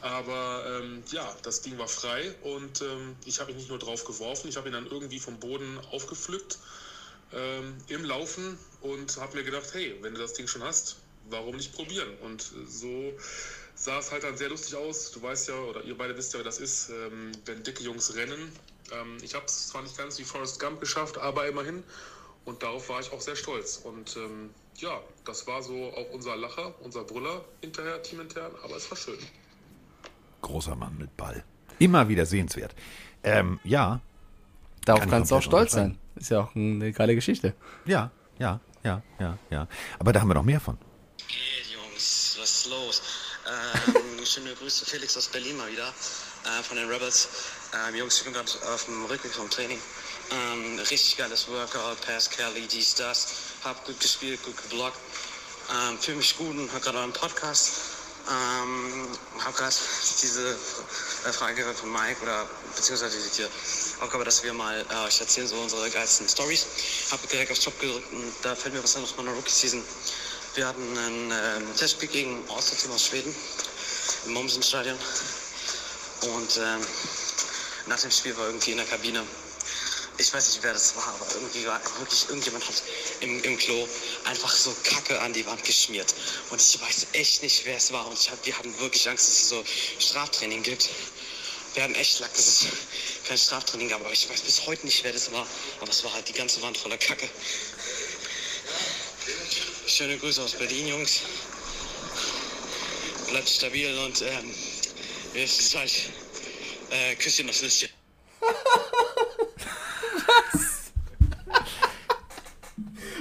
Speaker 5: Aber ähm, ja, das Ding war frei und ähm, ich habe ihn nicht nur drauf geworfen, ich habe ihn dann irgendwie vom Boden aufgepflückt ähm, im Laufen und habe mir gedacht, hey, wenn du das Ding schon hast, warum nicht probieren? Und äh, so sah es halt dann sehr lustig aus. Du weißt ja, oder ihr beide wisst ja, wie das ist, ähm, wenn dicke Jungs rennen. Ähm, ich habe es zwar nicht ganz wie Forrest Gump geschafft, aber immerhin. Und darauf war ich auch sehr stolz. Und ähm, ja, das war so auch unser Lacher, unser Brüller hinterher, teamintern, aber es war schön.
Speaker 2: Großer Mann mit Ball. Immer wieder sehenswert. Ähm, ja,
Speaker 3: Darauf
Speaker 2: Kann
Speaker 3: kannst du auch stolz sein. Ist ja auch eine geile Geschichte.
Speaker 2: ja, ja, ja, ja, ja. Aber da haben wir noch mehr von.
Speaker 6: Geht, Jungs, was ist los? Ähm, schöne Grüße, Felix aus Berlin mal wieder, äh, von den Rebels. Ähm, Jungs, ich bin gerade auf dem Rückweg vom Training. Ähm, richtig geiles Workout, Pass Kelly, dies, das. Hab gut gespielt, gut geblockt. Ähm, Fühle mich gut und hör gerade euren Podcast. Ähm, hab gerade diese äh, Frage gehört von Mike oder beziehungsweise die Aufgabe, dass wir mal äh, euch erzählen so unsere geilsten Stories. Hab direkt auf Job gedrückt und da fällt mir was an aus meiner Rookie-Season. Wir hatten ein ähm, Testspiel gegen Ostteam aus Schweden im Mommsen-Stadion. Und ähm, nach dem Spiel war irgendwie in der Kabine, ich weiß nicht, wer das war, aber irgendwie war wirklich irgendjemand hat im, im Klo einfach so Kacke an die Wand geschmiert. Und ich weiß echt nicht, wer es war. Und hab, wir hatten wirklich Angst, dass es so Straftraining gibt. Wir hatten echt Lack, dass es kein Straftraining gab, aber ich weiß bis heute nicht, wer das war. Aber es war halt die ganze Wand voller Kacke. Schöne Grüße aus Berlin, Jungs. Bleibt stabil und ähm, bis bald. Äh, Küsschen aufs Nüsschen.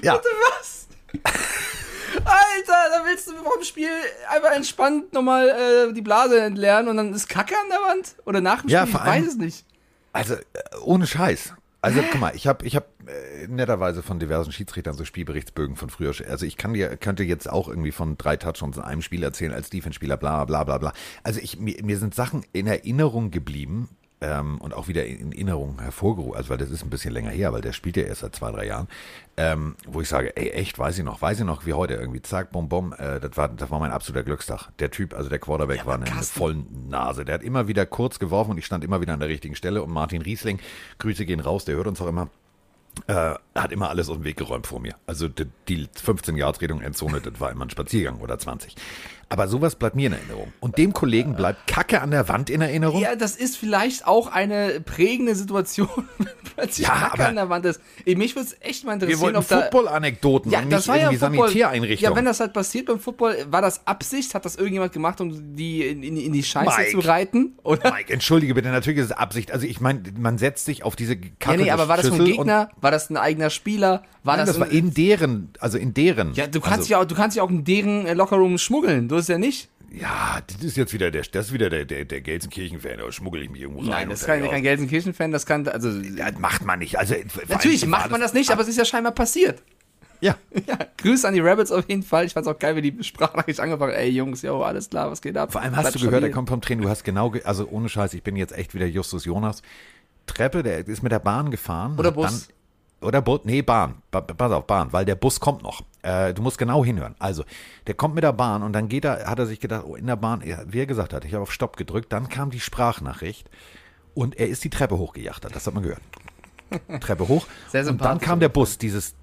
Speaker 2: Ja,
Speaker 3: Alter, da willst du vor dem Spiel einfach entspannt nochmal äh, die Blase entleeren und dann ist Kacke an der Wand? Oder nach dem
Speaker 2: Ja,
Speaker 3: Spiel?
Speaker 2: vor
Speaker 3: ich weiß es nicht.
Speaker 2: also äh, ohne Scheiß. Also guck mal, ich habe ich hab, äh, netterweise von diversen Schiedsrichtern so Spielberichtsbögen von früher. Also ich kann dir, könnte jetzt auch irgendwie von drei Touchdowns in einem Spiel erzählen als Defense-Spieler, bla bla bla bla. Also ich, mir, mir sind Sachen in Erinnerung geblieben ähm, und auch wieder in Erinnerung hervorgerufen, also weil das ist ein bisschen länger her, weil der spielt ja erst seit zwei, drei Jahren, ähm, wo ich sage, ey, echt, weiß ich noch, weiß ich noch, wie heute irgendwie, zack, bom, bom, äh, das, war, das war mein absoluter Glückstag. Der Typ, also der Quarterback war eine, eine vollen Nase. Der hat immer wieder kurz geworfen und ich stand immer wieder an der richtigen Stelle und Martin Riesling, Grüße gehen raus, der hört uns auch immer, äh, hat immer alles aus dem Weg geräumt vor mir. Also die, die 15 Yards Redung Endzone, das war immer ein Spaziergang oder 20. Aber sowas bleibt mir in Erinnerung. Und dem Kollegen bleibt Kacke an der Wand in Erinnerung.
Speaker 3: Ja, das ist vielleicht auch eine prägende Situation, wenn plötzlich
Speaker 2: Ja,
Speaker 3: Kacke an der Wand ist. Mich würde es echt mal
Speaker 2: Wir
Speaker 3: interessieren,
Speaker 2: wollten
Speaker 3: ob da...
Speaker 2: Football-Anekdoten
Speaker 3: Ja, das war ja Football. Ja, wenn das halt passiert beim Football, war das Absicht? Hat das irgendjemand gemacht, um die in, in, in die Scheiße
Speaker 2: Mike.
Speaker 3: zu reiten? Oder?
Speaker 2: Mike, entschuldige bitte, natürlich ist es Absicht. Also ich meine, man setzt sich auf diese
Speaker 3: Ja,
Speaker 2: Kacke
Speaker 3: nee, aber war das
Speaker 2: Schüssel und-
Speaker 3: Gegner? War das ein eigener Spieler? War
Speaker 2: Nein, das,
Speaker 3: das,
Speaker 2: war in deren, also in deren.
Speaker 3: Ja, du kannst
Speaker 2: also,
Speaker 3: ja auch, du kannst ja auch in deren äh, Lockerroom schmuggeln. Du ist ja nicht.
Speaker 2: Ja, das ist jetzt wieder der, das ist wieder der, der, der Gelsenkirchen-Fan, da schmuggel ich mich irgendwo rein.
Speaker 3: Nein, das ist kein, Gelsenkirchen-Fan, das kann, also,
Speaker 2: das macht man nicht. Also,
Speaker 3: natürlich macht man das nicht, aber es ist ja scheinbar passiert.
Speaker 2: Ja,
Speaker 3: Ja, Grüße an die Rabbits auf jeden Fall. Ich fand's auch geil, wie die Sprachnachricht angefangen hat. Ey, Jungs, yo, alles klar, was geht ab?
Speaker 2: vor allem hast
Speaker 3: Bleibt
Speaker 2: du gehört, der
Speaker 3: stabil.
Speaker 2: kommt vom Training, du hast genau, ge- also ohne Scheiß, ich bin jetzt echt wieder Justus Jonas. Treppe, der ist mit der Bahn gefahren.
Speaker 3: Oder Bus.
Speaker 2: Dann, oder Bus, nee, Bahn. Ba- Pass auf, Bahn, weil der Bus kommt noch. Äh, du musst genau hinhören. Also, der kommt mit der Bahn und dann geht er, hat er sich gedacht, oh, in der Bahn, wie er gesagt hat, ich habe auf Stopp gedrückt, dann kam die Sprachnachricht und er ist die Treppe hochgejachtet. Das hat man gehört. Treppe hoch.
Speaker 3: Sehr
Speaker 2: und dann kam der Bus, dieses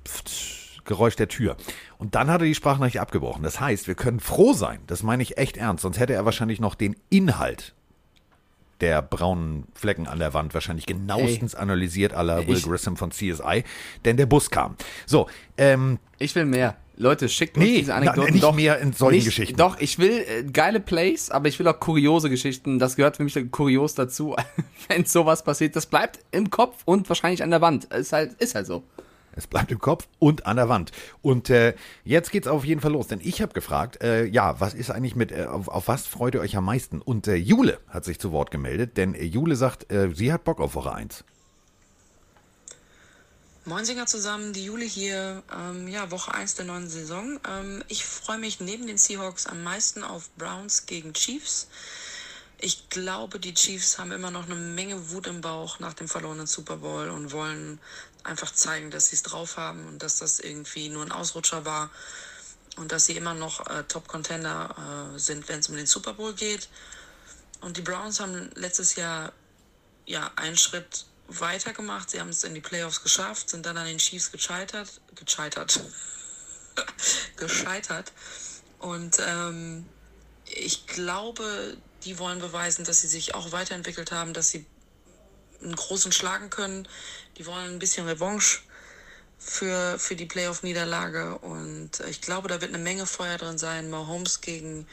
Speaker 2: Geräusch der Tür. Und dann hat er die Sprachnachricht abgebrochen. Das heißt, wir können froh sein, das meine ich echt ernst, sonst hätte er wahrscheinlich noch den Inhalt der braunen Flecken an der Wand wahrscheinlich genauestens analysiert à la Will
Speaker 3: Ich-
Speaker 2: Grissom von CSI, denn der Bus kam. So, ähm,
Speaker 3: Ich will mehr. Leute, schickt
Speaker 2: Nee,
Speaker 3: diese Anekdoten
Speaker 2: na, nicht
Speaker 3: doch.
Speaker 2: mehr in solchen
Speaker 3: nicht,
Speaker 2: Geschichten.
Speaker 3: Doch, ich will äh, geile Plays, aber ich will auch kuriose Geschichten. Das gehört für mich kurios dazu. Wenn sowas passiert, das bleibt im Kopf und wahrscheinlich an der Wand. Ist halt, ist halt so.
Speaker 2: Es bleibt im Kopf und an der Wand. Und äh, jetzt geht's auf jeden Fall los, denn ich habe gefragt, äh, ja, was ist eigentlich mit, äh, auf, auf was freut ihr euch am meisten? Und äh, Jule hat sich zu Wort gemeldet, denn äh, Jule sagt, äh, sie hat Bock auf Woche 1.
Speaker 7: Moin Singer zusammen, die Jule hier, ähm, ja, Woche 1 der neuen Saison. Ähm, ich freue mich neben den Seahawks am meisten auf Browns gegen Chiefs. Ich glaube, die Chiefs haben immer noch eine Menge Wut im Bauch nach dem verlorenen Super Bowl und wollen einfach zeigen, dass sie es drauf haben und dass das irgendwie nur ein Ausrutscher war und dass sie immer noch äh, Top-Contender äh, sind, wenn es um den Super Bowl geht. Und die Browns haben letztes Jahr ja, einen Schritt weiter gemacht. Sie haben es in die Playoffs geschafft, sind dann an den Chiefs gescheitert. Gescheitert. gescheitert. Und ähm, ich glaube, die wollen beweisen, dass sie sich auch weiterentwickelt haben, dass sie einen großen schlagen können. Die wollen ein bisschen Revanche für, für die Playoff-Niederlage. Und äh, ich glaube, da wird eine Menge Feuer drin sein. Mahomes gegen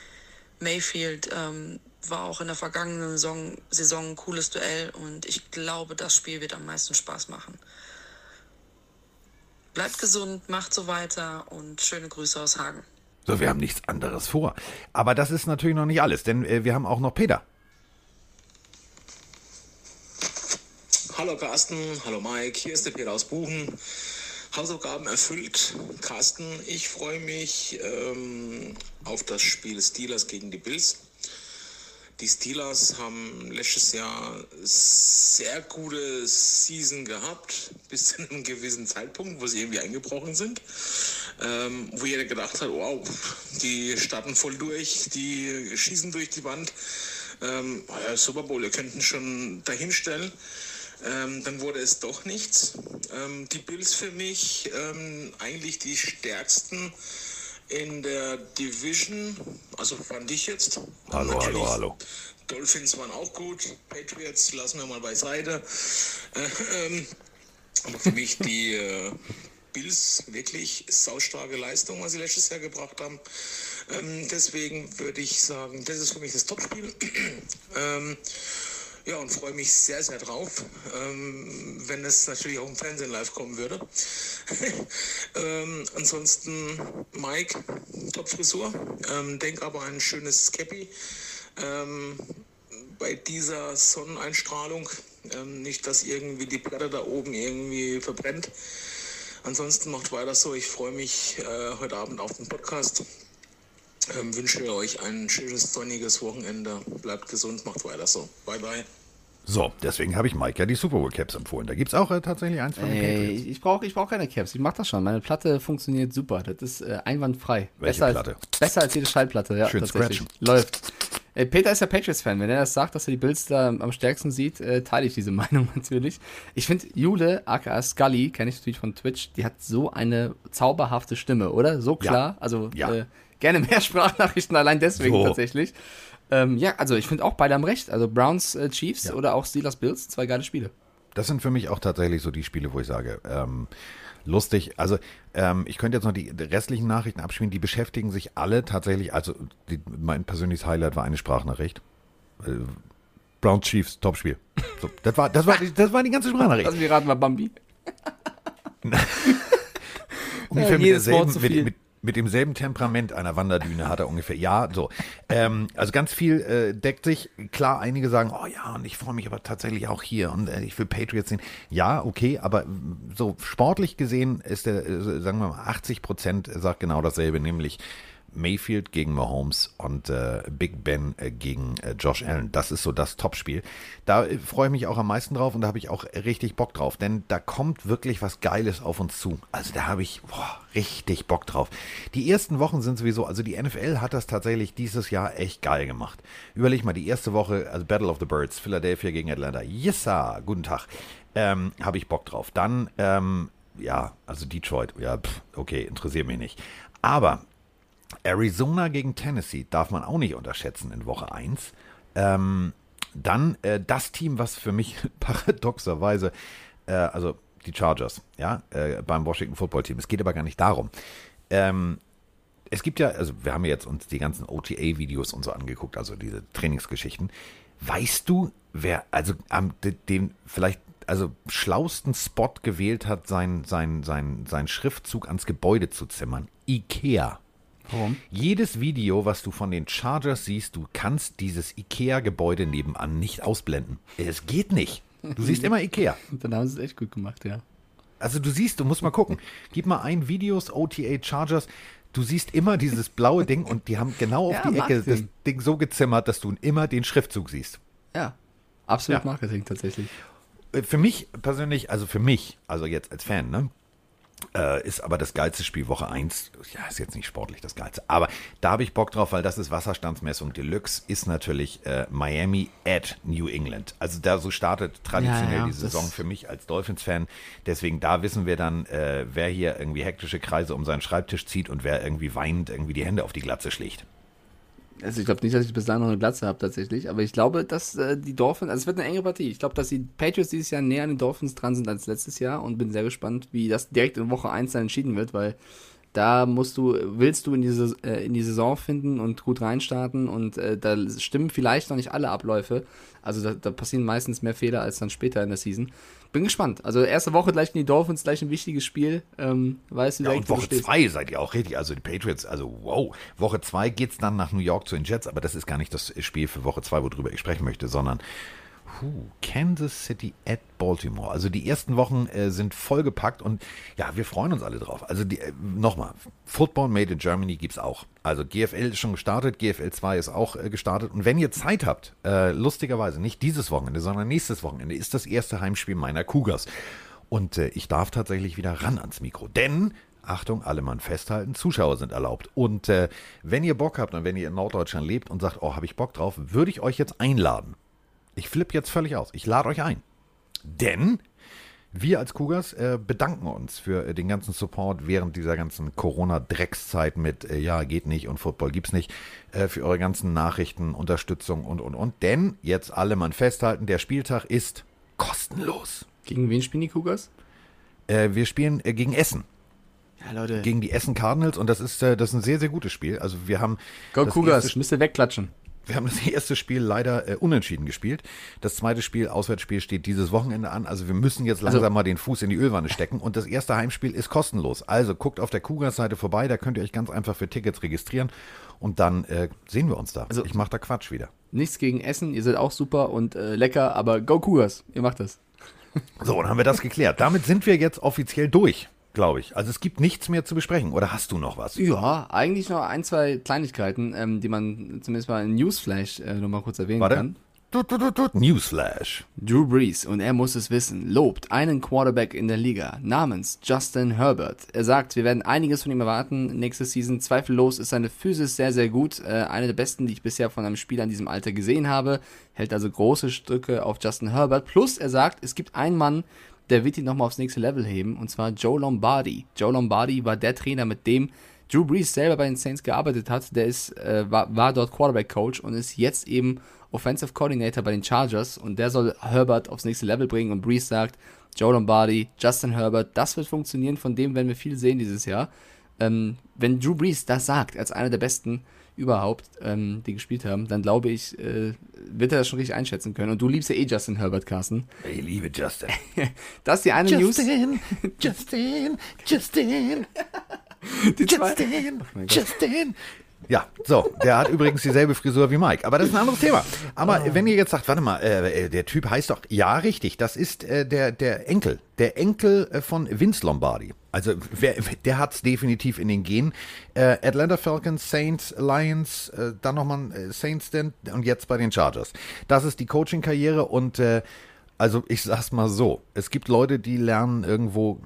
Speaker 7: Mayfield ähm, war auch in der vergangenen Saison, Saison ein cooles Duell. Und ich glaube, das Spiel wird am meisten Spaß machen. Bleibt gesund, macht so weiter und schöne Grüße aus Hagen.
Speaker 2: So, wir haben nichts anderes vor. Aber das ist natürlich noch nicht alles, denn äh, wir haben auch noch Peter.
Speaker 8: Hallo Carsten, hallo Mike, hier ist der Peter aus Buchen. Hausaufgaben erfüllt. Carsten, ich freue mich ähm, auf das Spiel Steelers gegen die Bills. Die Steelers haben letztes Jahr sehr gute Season gehabt, bis zu einem gewissen Zeitpunkt, wo sie irgendwie eingebrochen sind. Ähm, wo jeder gedacht hat, wow, die starten voll durch, die schießen durch die Wand. Ähm, Super Bowl, ihr könnten schon dahinstellen. Ähm, dann wurde es doch nichts. Ähm, die Bills für mich ähm, eigentlich die stärksten in der Division. Also fand ich jetzt.
Speaker 2: Hallo,
Speaker 8: Natürlich,
Speaker 2: hallo, hallo.
Speaker 8: Dolphins waren auch gut. Patriots lassen wir mal beiseite. Äh, ähm, aber für mich die äh, Bills wirklich saustarke Leistung, was sie letztes Jahr gebracht haben. Ähm, deswegen würde ich sagen, das ist für mich das Topspiel. ähm, ja, und freue mich sehr, sehr drauf, ähm, wenn es natürlich auch im Fernsehen live kommen würde. ähm, ansonsten Mike, Top-Frisur. Ähm, denk aber an ein schönes Cappy. Ähm, bei dieser Sonneneinstrahlung. Ähm, nicht, dass irgendwie die Platte da oben irgendwie verbrennt. Ansonsten macht weiter so. Ich freue mich äh, heute Abend auf den Podcast. Ähm, wünsche euch ein schönes sonniges Wochenende. Bleibt gesund, macht weiter so. Bye bye.
Speaker 2: So, deswegen habe ich Mike ja die Super Bowl Caps empfohlen. Da gibt es auch äh, tatsächlich eins von den
Speaker 3: Ey,
Speaker 2: Patriots.
Speaker 3: ich brauche ich brauch keine Caps. Ich mache das schon. Meine Platte funktioniert super. Das ist äh, einwandfrei.
Speaker 2: Welche
Speaker 3: besser
Speaker 2: Platte?
Speaker 3: Als, besser als jede Schallplatte, ja.
Speaker 2: Schön
Speaker 3: tatsächlich.
Speaker 2: scratchen.
Speaker 3: Läuft. Äh, Peter ist ja Patriots-Fan. Wenn er das sagt, dass er die Bills da am stärksten sieht, äh, teile ich diese Meinung natürlich. Ich finde, Jule, aka Scully, kenne ich natürlich von Twitch, die hat so eine zauberhafte Stimme, oder? So klar. Also
Speaker 2: Ja.
Speaker 3: Gerne mehr Sprachnachrichten, allein deswegen
Speaker 2: So.
Speaker 3: tatsächlich. Ähm, ja, also ich finde auch beide haben recht. Also Browns, äh, Chiefs oder auch Steelers, Bills, zwei geile Spiele.
Speaker 2: Das sind für mich auch tatsächlich so die Spiele, wo ich sage, ähm, lustig. Also ähm, ich könnte jetzt noch die restlichen Nachrichten abspielen. Die beschäftigen sich alle tatsächlich. Also die, mein persönliches Highlight war eine Sprachnachricht. Äh, Brown Chiefs, Topspiel. So, das war, das war, die, das war die ganze Sprachnachricht.
Speaker 3: Also wir raten mal Bambi.
Speaker 2: ungefähr mit,
Speaker 3: jedes Wort
Speaker 2: derselben, mit, mit, mit demselben Temperament einer Wanderdüne hat er ungefähr. Ja, so. Ähm, also ganz viel äh, deckt sich. Klar, einige sagen, oh ja, und ich freue mich aber tatsächlich auch hier und äh, ich will Patriots sehen. Ja, okay, aber so sportlich gesehen ist der, äh, sagen wir mal, 80 Prozent sagt genau dasselbe, nämlich Mayfield gegen Mahomes und äh, Big Ben äh, gegen äh, Josh Allen. Das ist so das Topspiel. Da äh, freue ich mich auch am meisten drauf und da habe ich auch richtig Bock drauf, denn da kommt wirklich was Geiles auf uns zu. Also da habe ich boah, richtig Bock drauf. Die ersten Wochen sind sowieso, also die NFL hat das tatsächlich dieses Jahr echt geil gemacht. Überleg mal, die erste Woche, also Battle of the Birds, Philadelphia gegen Atlanta. Yes, sir, guten Tag. Ähm, habe ich Bock drauf. Dann, ähm, ja, also Detroit, ja, pff, okay, interessiert mich nicht. Aber Arizona gegen Tennessee darf man auch nicht unterschätzen in Woche 1. Ähm, dann äh, das Team, was für mich paradoxerweise, äh, also die Chargers, ja, äh, beim Washington Football Team. Es geht aber gar nicht darum. Ähm, es gibt ja, also wir haben jetzt uns die ganzen OTA-Videos und so angeguckt, also diese Trainingsgeschichten. Weißt du, wer also am de- den vielleicht also schlausten Spot gewählt hat, sein, sein, sein, sein Schriftzug ans Gebäude zu zimmern? Ikea.
Speaker 3: Warum?
Speaker 2: Jedes Video, was du von den Chargers siehst, du kannst dieses Ikea-Gebäude nebenan nicht ausblenden. Es geht nicht. Du siehst immer Ikea.
Speaker 3: Dann haben sie es echt gut gemacht, ja.
Speaker 2: Also du siehst, du musst mal gucken. Gib mal ein Videos OTA Chargers. Du siehst immer dieses blaue Ding und die haben genau auf
Speaker 3: Ja,
Speaker 2: die Ecke das
Speaker 3: Marketing.
Speaker 2: Ding so gezimmert, dass du immer den Schriftzug siehst.
Speaker 3: Ja. Absolut
Speaker 2: Ja.
Speaker 3: Marketing tatsächlich.
Speaker 2: Äh, Für mich persönlich, also für mich, also jetzt als Fan, ne? Äh, ist aber das geilste Spiel Woche 1. Ja, ist jetzt nicht sportlich das geilste. Aber da habe ich Bock drauf, weil das ist Wasserstandsmessung Deluxe, ist natürlich äh, Miami at New England. Also da so startet traditionell
Speaker 3: Ja, ja,
Speaker 2: die Saison für mich als Dolphins-Fan. Deswegen da wissen wir dann, äh, wer hier irgendwie hektische Kreise um seinen Schreibtisch zieht und wer irgendwie weinend irgendwie die Hände auf die Glatze schlägt.
Speaker 3: Also ich glaube nicht, dass ich bis dahin noch eine Glatze habe tatsächlich, aber ich glaube, dass äh, die Dolphins, also es wird eine enge Partie. Ich glaube, dass die Patriots dieses Jahr näher an den Dolphins dran sind als letztes Jahr und bin sehr gespannt, wie das direkt in Woche 1 dann entschieden wird, weil da musst du, willst du in diese, äh, in die Saison finden und gut reinstarten und äh, da stimmen vielleicht noch nicht alle Abläufe. Also da, da passieren meistens mehr Fehler als dann später in der Season. Bin gespannt. Also erste Woche gleich in die Dolphins, gleich ein wichtiges Spiel. Ähm, weißt du
Speaker 2: Ja, und Woche
Speaker 3: stehst.
Speaker 2: 2 seid ihr auch richtig. Also die Patriots, also wow. Woche 2 geht's dann nach New York zu den Jets, aber das ist gar nicht das Spiel für Woche 2, worüber ich sprechen möchte, sondern puh, Kansas City at Baltimore. Also die ersten Wochen äh, sind vollgepackt und ja, wir freuen uns alle drauf. Also äh, nochmal, Football Made in Germany gibt's auch. Also GFL ist schon gestartet, GFL 2 ist auch äh, gestartet. Und wenn ihr Zeit habt, äh, lustigerweise, nicht dieses Wochenende, sondern nächstes Wochenende, ist das erste Heimspiel meiner Cougars. Und äh, ich darf tatsächlich wieder ran ans Mikro. Denn, Achtung, alle Mann festhalten, Zuschauer sind erlaubt. Und äh, wenn ihr Bock habt und wenn ihr in Norddeutschland lebt und sagt, oh, habe ich Bock drauf, würde ich euch jetzt einladen. Ich flippe jetzt völlig aus. Ich lade euch ein. Denn wir als Cougars äh, bedanken uns für äh, den ganzen Support während dieser ganzen Corona-Dreckszeit mit äh, ja, geht nicht und Football gibt's nicht, äh, für eure ganzen Nachrichten, Unterstützung und und und. Denn jetzt alle Mann festhalten, der Spieltag ist kostenlos.
Speaker 3: Gegen wen spielen die Cougars?
Speaker 2: Äh, wir spielen äh, gegen Essen,
Speaker 3: Ja, Leute.
Speaker 2: gegen die Essen Cardinals und das ist, das ist ein sehr, sehr gutes Spiel. Also wir haben
Speaker 3: Go
Speaker 2: erste-
Speaker 3: müsst ihr wegklatschen.
Speaker 2: Wir haben das erste Spiel leider äh, unentschieden gespielt. Das zweite Spiel, Auswärtsspiel, steht dieses Wochenende an. Also wir müssen jetzt langsam
Speaker 3: Also-
Speaker 2: mal den Fuß in die Ölwanne stecken. Und das erste Heimspiel ist kostenlos. Also guckt auf der Cougars-Seite vorbei, da könnt ihr euch ganz einfach für Tickets registrieren. Und dann äh, sehen wir uns da.
Speaker 3: Also-
Speaker 2: ich mache da Quatsch wieder.
Speaker 3: Nichts gegen Essen, ihr seid auch super und äh, lecker, aber go Cougars, ihr macht das.
Speaker 2: So, dann haben wir das geklärt. Damit sind wir jetzt offiziell durch, glaube ich. Also es gibt nichts mehr zu besprechen. Oder hast du noch was?
Speaker 3: Ja, eigentlich noch ein, zwei Kleinigkeiten, ähm, die man zumindest mal in Newsflash äh, nochmal kurz erwähnen
Speaker 2: Warte.
Speaker 3: kann.
Speaker 2: Newsflash.
Speaker 3: Drew Brees, und er muss es wissen, lobt einen Quarterback in der Liga namens Justin Herbert. Er sagt, wir werden einiges von ihm erwarten nächste Season. Zweifellos ist seine Physis sehr, sehr gut. Äh, eine der besten, die ich bisher von einem Spieler in diesem Alter gesehen habe. Hält also große Stücke auf Justin Herbert. Plus, er sagt, es gibt einen Mann, der wird ihn nochmal aufs nächste Level heben, und zwar Joe Lombardi. Joe Lombardi war der Trainer, mit dem Drew Brees selber bei den Saints gearbeitet hat. Der ist, äh, war, war dort Quarterback-Coach und ist jetzt eben Offensive Coordinator bei den Chargers und der soll Herbert aufs nächste Level bringen und Brees sagt, Joe Lombardi, Justin Herbert, das wird funktionieren, von dem werden wir viel sehen dieses Jahr. Ähm, wenn Drew Brees das sagt, als einer der besten überhaupt, ähm, die gespielt haben, dann glaube ich, äh, wird er das schon richtig einschätzen können. Und du liebst ja eh Justin Herbert, Carsten.
Speaker 2: Ich liebe Justin.
Speaker 3: Das ist die eine News.
Speaker 2: Justin, Justin, Justin,
Speaker 3: Die zwei,
Speaker 2: Justin, Justin. Ja, so, der hat übrigens dieselbe Frisur wie Mike, aber das ist ein anderes Thema. Aber wenn ihr jetzt sagt, warte mal, äh, äh, der Typ heißt doch, ja, richtig, das ist äh, der, der Enkel, der Enkel äh, von Vince Lombardi. Also wer, der hat's definitiv in den Genen. Äh, Atlanta Falcons, Saints, Lions, äh, dann nochmal äh, Saints denn, und jetzt bei den Chargers. Das ist die Coaching-Karriere und äh, also ich sag's mal so, es gibt Leute, die lernen irgendwo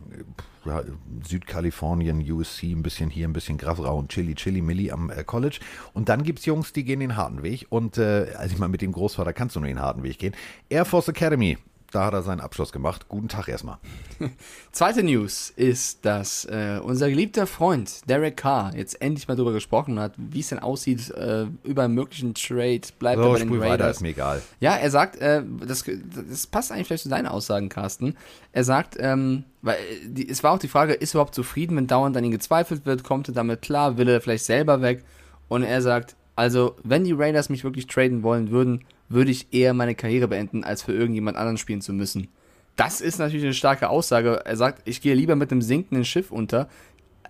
Speaker 2: ja, Südkalifornien, USC, ein bisschen hier, ein bisschen Grasrau und Chili, Chili, Milli am äh, College. Und dann gibt's Jungs, die gehen den harten Weg. Und äh, also ich meine, mit dem Großvater kannst du nur den harten Weg gehen. Air Force Academy, da hat er seinen Abschluss gemacht. Guten Tag erstmal.
Speaker 3: Zweite News ist, dass äh, unser geliebter Freund Derek Carr jetzt endlich mal darüber gesprochen hat, wie es denn aussieht äh, über einen möglichen Trade. Bleibt er
Speaker 2: So,
Speaker 3: bei den
Speaker 2: spul weiter,
Speaker 3: Raiders?
Speaker 2: ist mir egal.
Speaker 3: Ja, er sagt, äh, das, das passt eigentlich vielleicht zu deinen Aussagen, Carsten. Er sagt, ähm, weil äh, die, es war auch die Frage, ist er überhaupt zufrieden, wenn dauernd an ihn gezweifelt wird, kommt er damit klar, will er vielleicht selber weg? Und er sagt, also wenn die Raiders mich wirklich traden wollen würden, würde ich eher meine Karriere beenden, als für irgendjemand anderen spielen zu müssen. Das ist natürlich eine starke Aussage. Er sagt, ich gehe lieber mit einem sinkenden Schiff unter.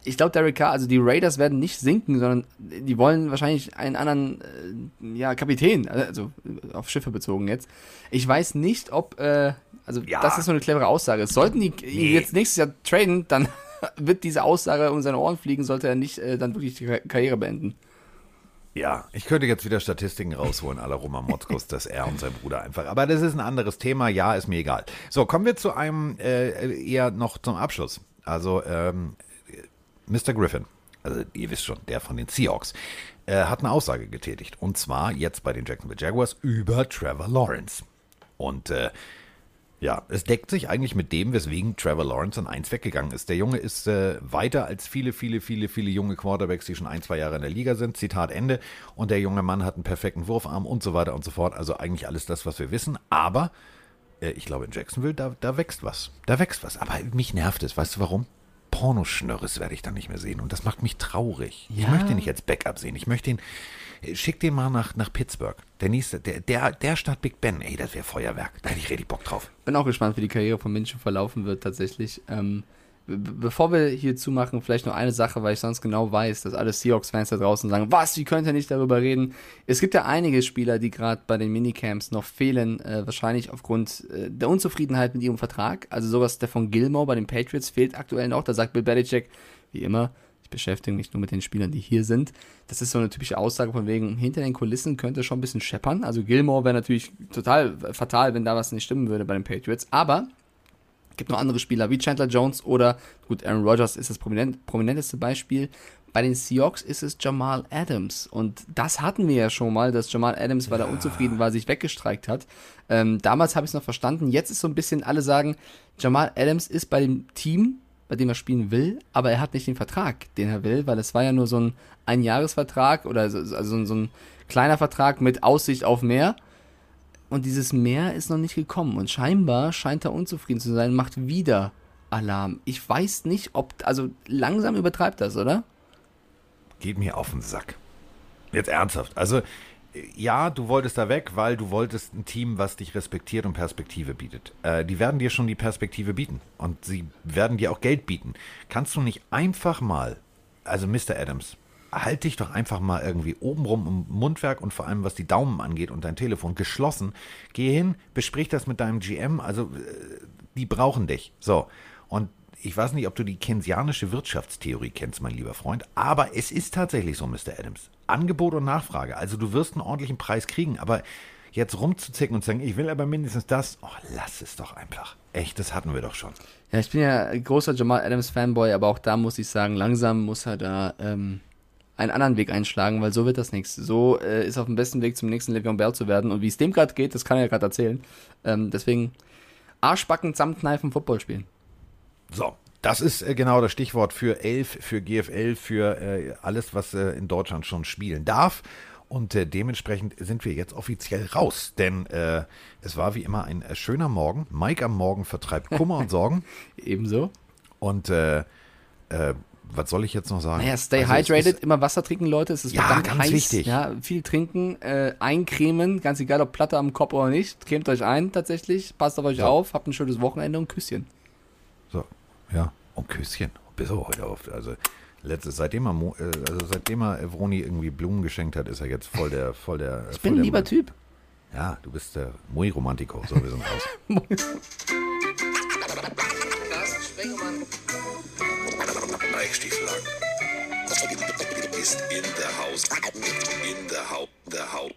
Speaker 3: Ich glaube, Derek Carr, also die Raiders werden nicht sinken, sondern die wollen wahrscheinlich einen anderen äh, ja, Kapitän, also auf Schiffe bezogen jetzt. Ich weiß nicht, ob, äh, also
Speaker 2: Ja.
Speaker 3: das ist so eine clevere Aussage. Sollten die ihn jetzt nächstes Jahr traden, dann wird diese Aussage um seine Ohren fliegen, sollte er nicht äh, dann wirklich die Ka- Karriere beenden.
Speaker 2: Ja, ich könnte jetzt wieder Statistiken rausholen, aller Roman Motzkos, dass er und sein Bruder einfach. Aber das ist ein anderes Thema, ja, ist mir egal. So, kommen wir zu einem äh, eher noch zum Abschluss. Also, ähm, Mr. Griffin, also ihr wisst schon, der von den Seahawks, äh, hat eine Aussage getätigt. Und zwar jetzt bei den Jacksonville Jaguars über Trevor Lawrence. Und äh, ja, es deckt sich eigentlich mit dem, weswegen Trevor Lawrence an eins weggegangen ist. Der Junge ist äh, weiter als viele, viele, viele, viele junge Quarterbacks, die schon ein, zwei Jahre in der Liga sind. Zitat Ende. Und der junge Mann hat einen perfekten Wurfarm und so weiter und so fort. Also eigentlich alles das, was wir wissen. Aber äh, ich glaube, in Jacksonville, da, da wächst was. Da wächst was. Aber mich nervt es. Weißt du warum? Pornoschnörres werde ich dann nicht mehr sehen. Und das macht mich traurig. Ich
Speaker 3: Ja.
Speaker 2: möchte ihn nicht als Backup sehen. Ich möchte ihn. Äh, Schick den mal nach, nach Pittsburgh. Der nächste, der, der, der Stadt Big Ben, ey, das wäre Feuerwerk. Da hätte ich richtig Bock drauf.
Speaker 3: Bin auch gespannt, wie die Karriere von Minshew verlaufen wird tatsächlich. Ähm, be- bevor wir hier zumachen, vielleicht noch eine Sache, weil ich sonst genau weiß, dass alle Seahawks-Fans da draußen sagen, was, wie könnt ihr nicht darüber reden? Es gibt ja einige Spieler, die gerade bei den Minicamps noch fehlen, äh, wahrscheinlich aufgrund äh, der Unzufriedenheit mit ihrem Vertrag. Also sowas Stefan Gilmore bei den Patriots fehlt aktuell noch. Da sagt Bill Belichick, wie immer, ich beschäftige mich nur mit den Spielern, die hier sind. Das ist so eine typische Aussage von wegen, hinter den Kulissen könnte schon ein bisschen scheppern. Also Gilmore wäre natürlich total fatal, wenn da was nicht stimmen würde bei den Patriots. Aber gibt noch andere Spieler wie Chandler Jones oder, gut, Aaron Rodgers ist das prominent, prominenteste Beispiel. Bei den Seahawks ist es Jamal Adams. Und das hatten wir ja schon mal, dass Jamal Adams, weil er unzufrieden war, sich weggestreikt hat. Ähm, damals habe ich es noch verstanden. Jetzt ist so ein bisschen, alle sagen, Jamal Adams ist bei dem Team, bei dem er spielen will, aber er hat nicht den Vertrag, den er will, weil es war ja nur so ein Einjahresvertrag oder so, also so ein- kleiner Vertrag mit Aussicht auf mehr. Und dieses Meer ist noch nicht gekommen. Und scheinbar scheint er unzufrieden zu sein, macht wieder Alarm. Ich weiß nicht, ob. Also langsam übertreibt das, oder?
Speaker 2: Geht mir auf den Sack. Jetzt ernsthaft. Also, ja, du wolltest da weg, weil du wolltest ein Team, was dich respektiert und Perspektive bietet. Äh, die werden dir schon die Perspektive bieten. Und sie werden dir auch Geld bieten. Kannst du nicht einfach mal, also Mr. Adams, halt dich doch einfach mal irgendwie obenrum im Mundwerk und vor allem was die Daumen angeht und dein Telefon geschlossen. Geh hin, besprich das mit deinem GM. Also, äh, die brauchen dich. So. Und ich weiß nicht, ob du die keynesianische Wirtschaftstheorie kennst, mein lieber Freund, aber es ist tatsächlich so, Mr. Adams. Angebot und Nachfrage. Also du wirst einen ordentlichen Preis kriegen, aber jetzt rumzuzicken und zu sagen, ich will aber mindestens das, oh, lass es doch einfach. Echt, das hatten wir doch schon.
Speaker 3: Ja, ich bin ja großer Jamal Adams Fanboy, aber auch da muss ich sagen, langsam muss er da ähm, einen anderen Weg einschlagen, weil so wird das nichts. So äh, ist auf dem besten Weg zum nächsten Le'Veon Bell zu werden und wie es dem gerade geht, das kann er ja gerade erzählen. Ähm, deswegen Arschbacken, Samtkneifen, Football spielen.
Speaker 2: So, das ist äh, genau das Stichwort für 11, für GFL, für äh, alles, was äh, in Deutschland schon spielen darf. Und äh, dementsprechend sind wir jetzt offiziell raus, denn äh, es war wie immer ein äh, schöner Morgen. Mike am Morgen vertreibt Kummer und Sorgen.
Speaker 3: Ebenso.
Speaker 2: Und was soll ich jetzt noch sagen?
Speaker 3: Naja, stay
Speaker 2: Also
Speaker 3: hydrated,
Speaker 2: ist-
Speaker 3: immer Wasser trinken, Leute. Es ist
Speaker 2: Ja,
Speaker 3: verdammt
Speaker 2: ganz
Speaker 3: heiß.
Speaker 2: wichtig.
Speaker 3: Ja, viel trinken, äh, eincremen, ganz egal ob Platte am Kopf oder nicht. Cremt euch ein tatsächlich, passt auf euch
Speaker 2: So.
Speaker 3: auf, habt ein schönes Wochenende und Küsschen.
Speaker 2: So, ja, und Küsschen. Bis heute auf. Also, letztes, seitdem er, Mo- äh, also seitdem er Vroni irgendwie Blumen geschenkt hat, ist er jetzt voll der, voll der.
Speaker 3: Ich bin ein lieber Typ.
Speaker 2: Ja, du bist der Muy Romantico. So, wir sind raus.
Speaker 1: Eichstiefel ist in der Haus. In der Haus. Der Haus.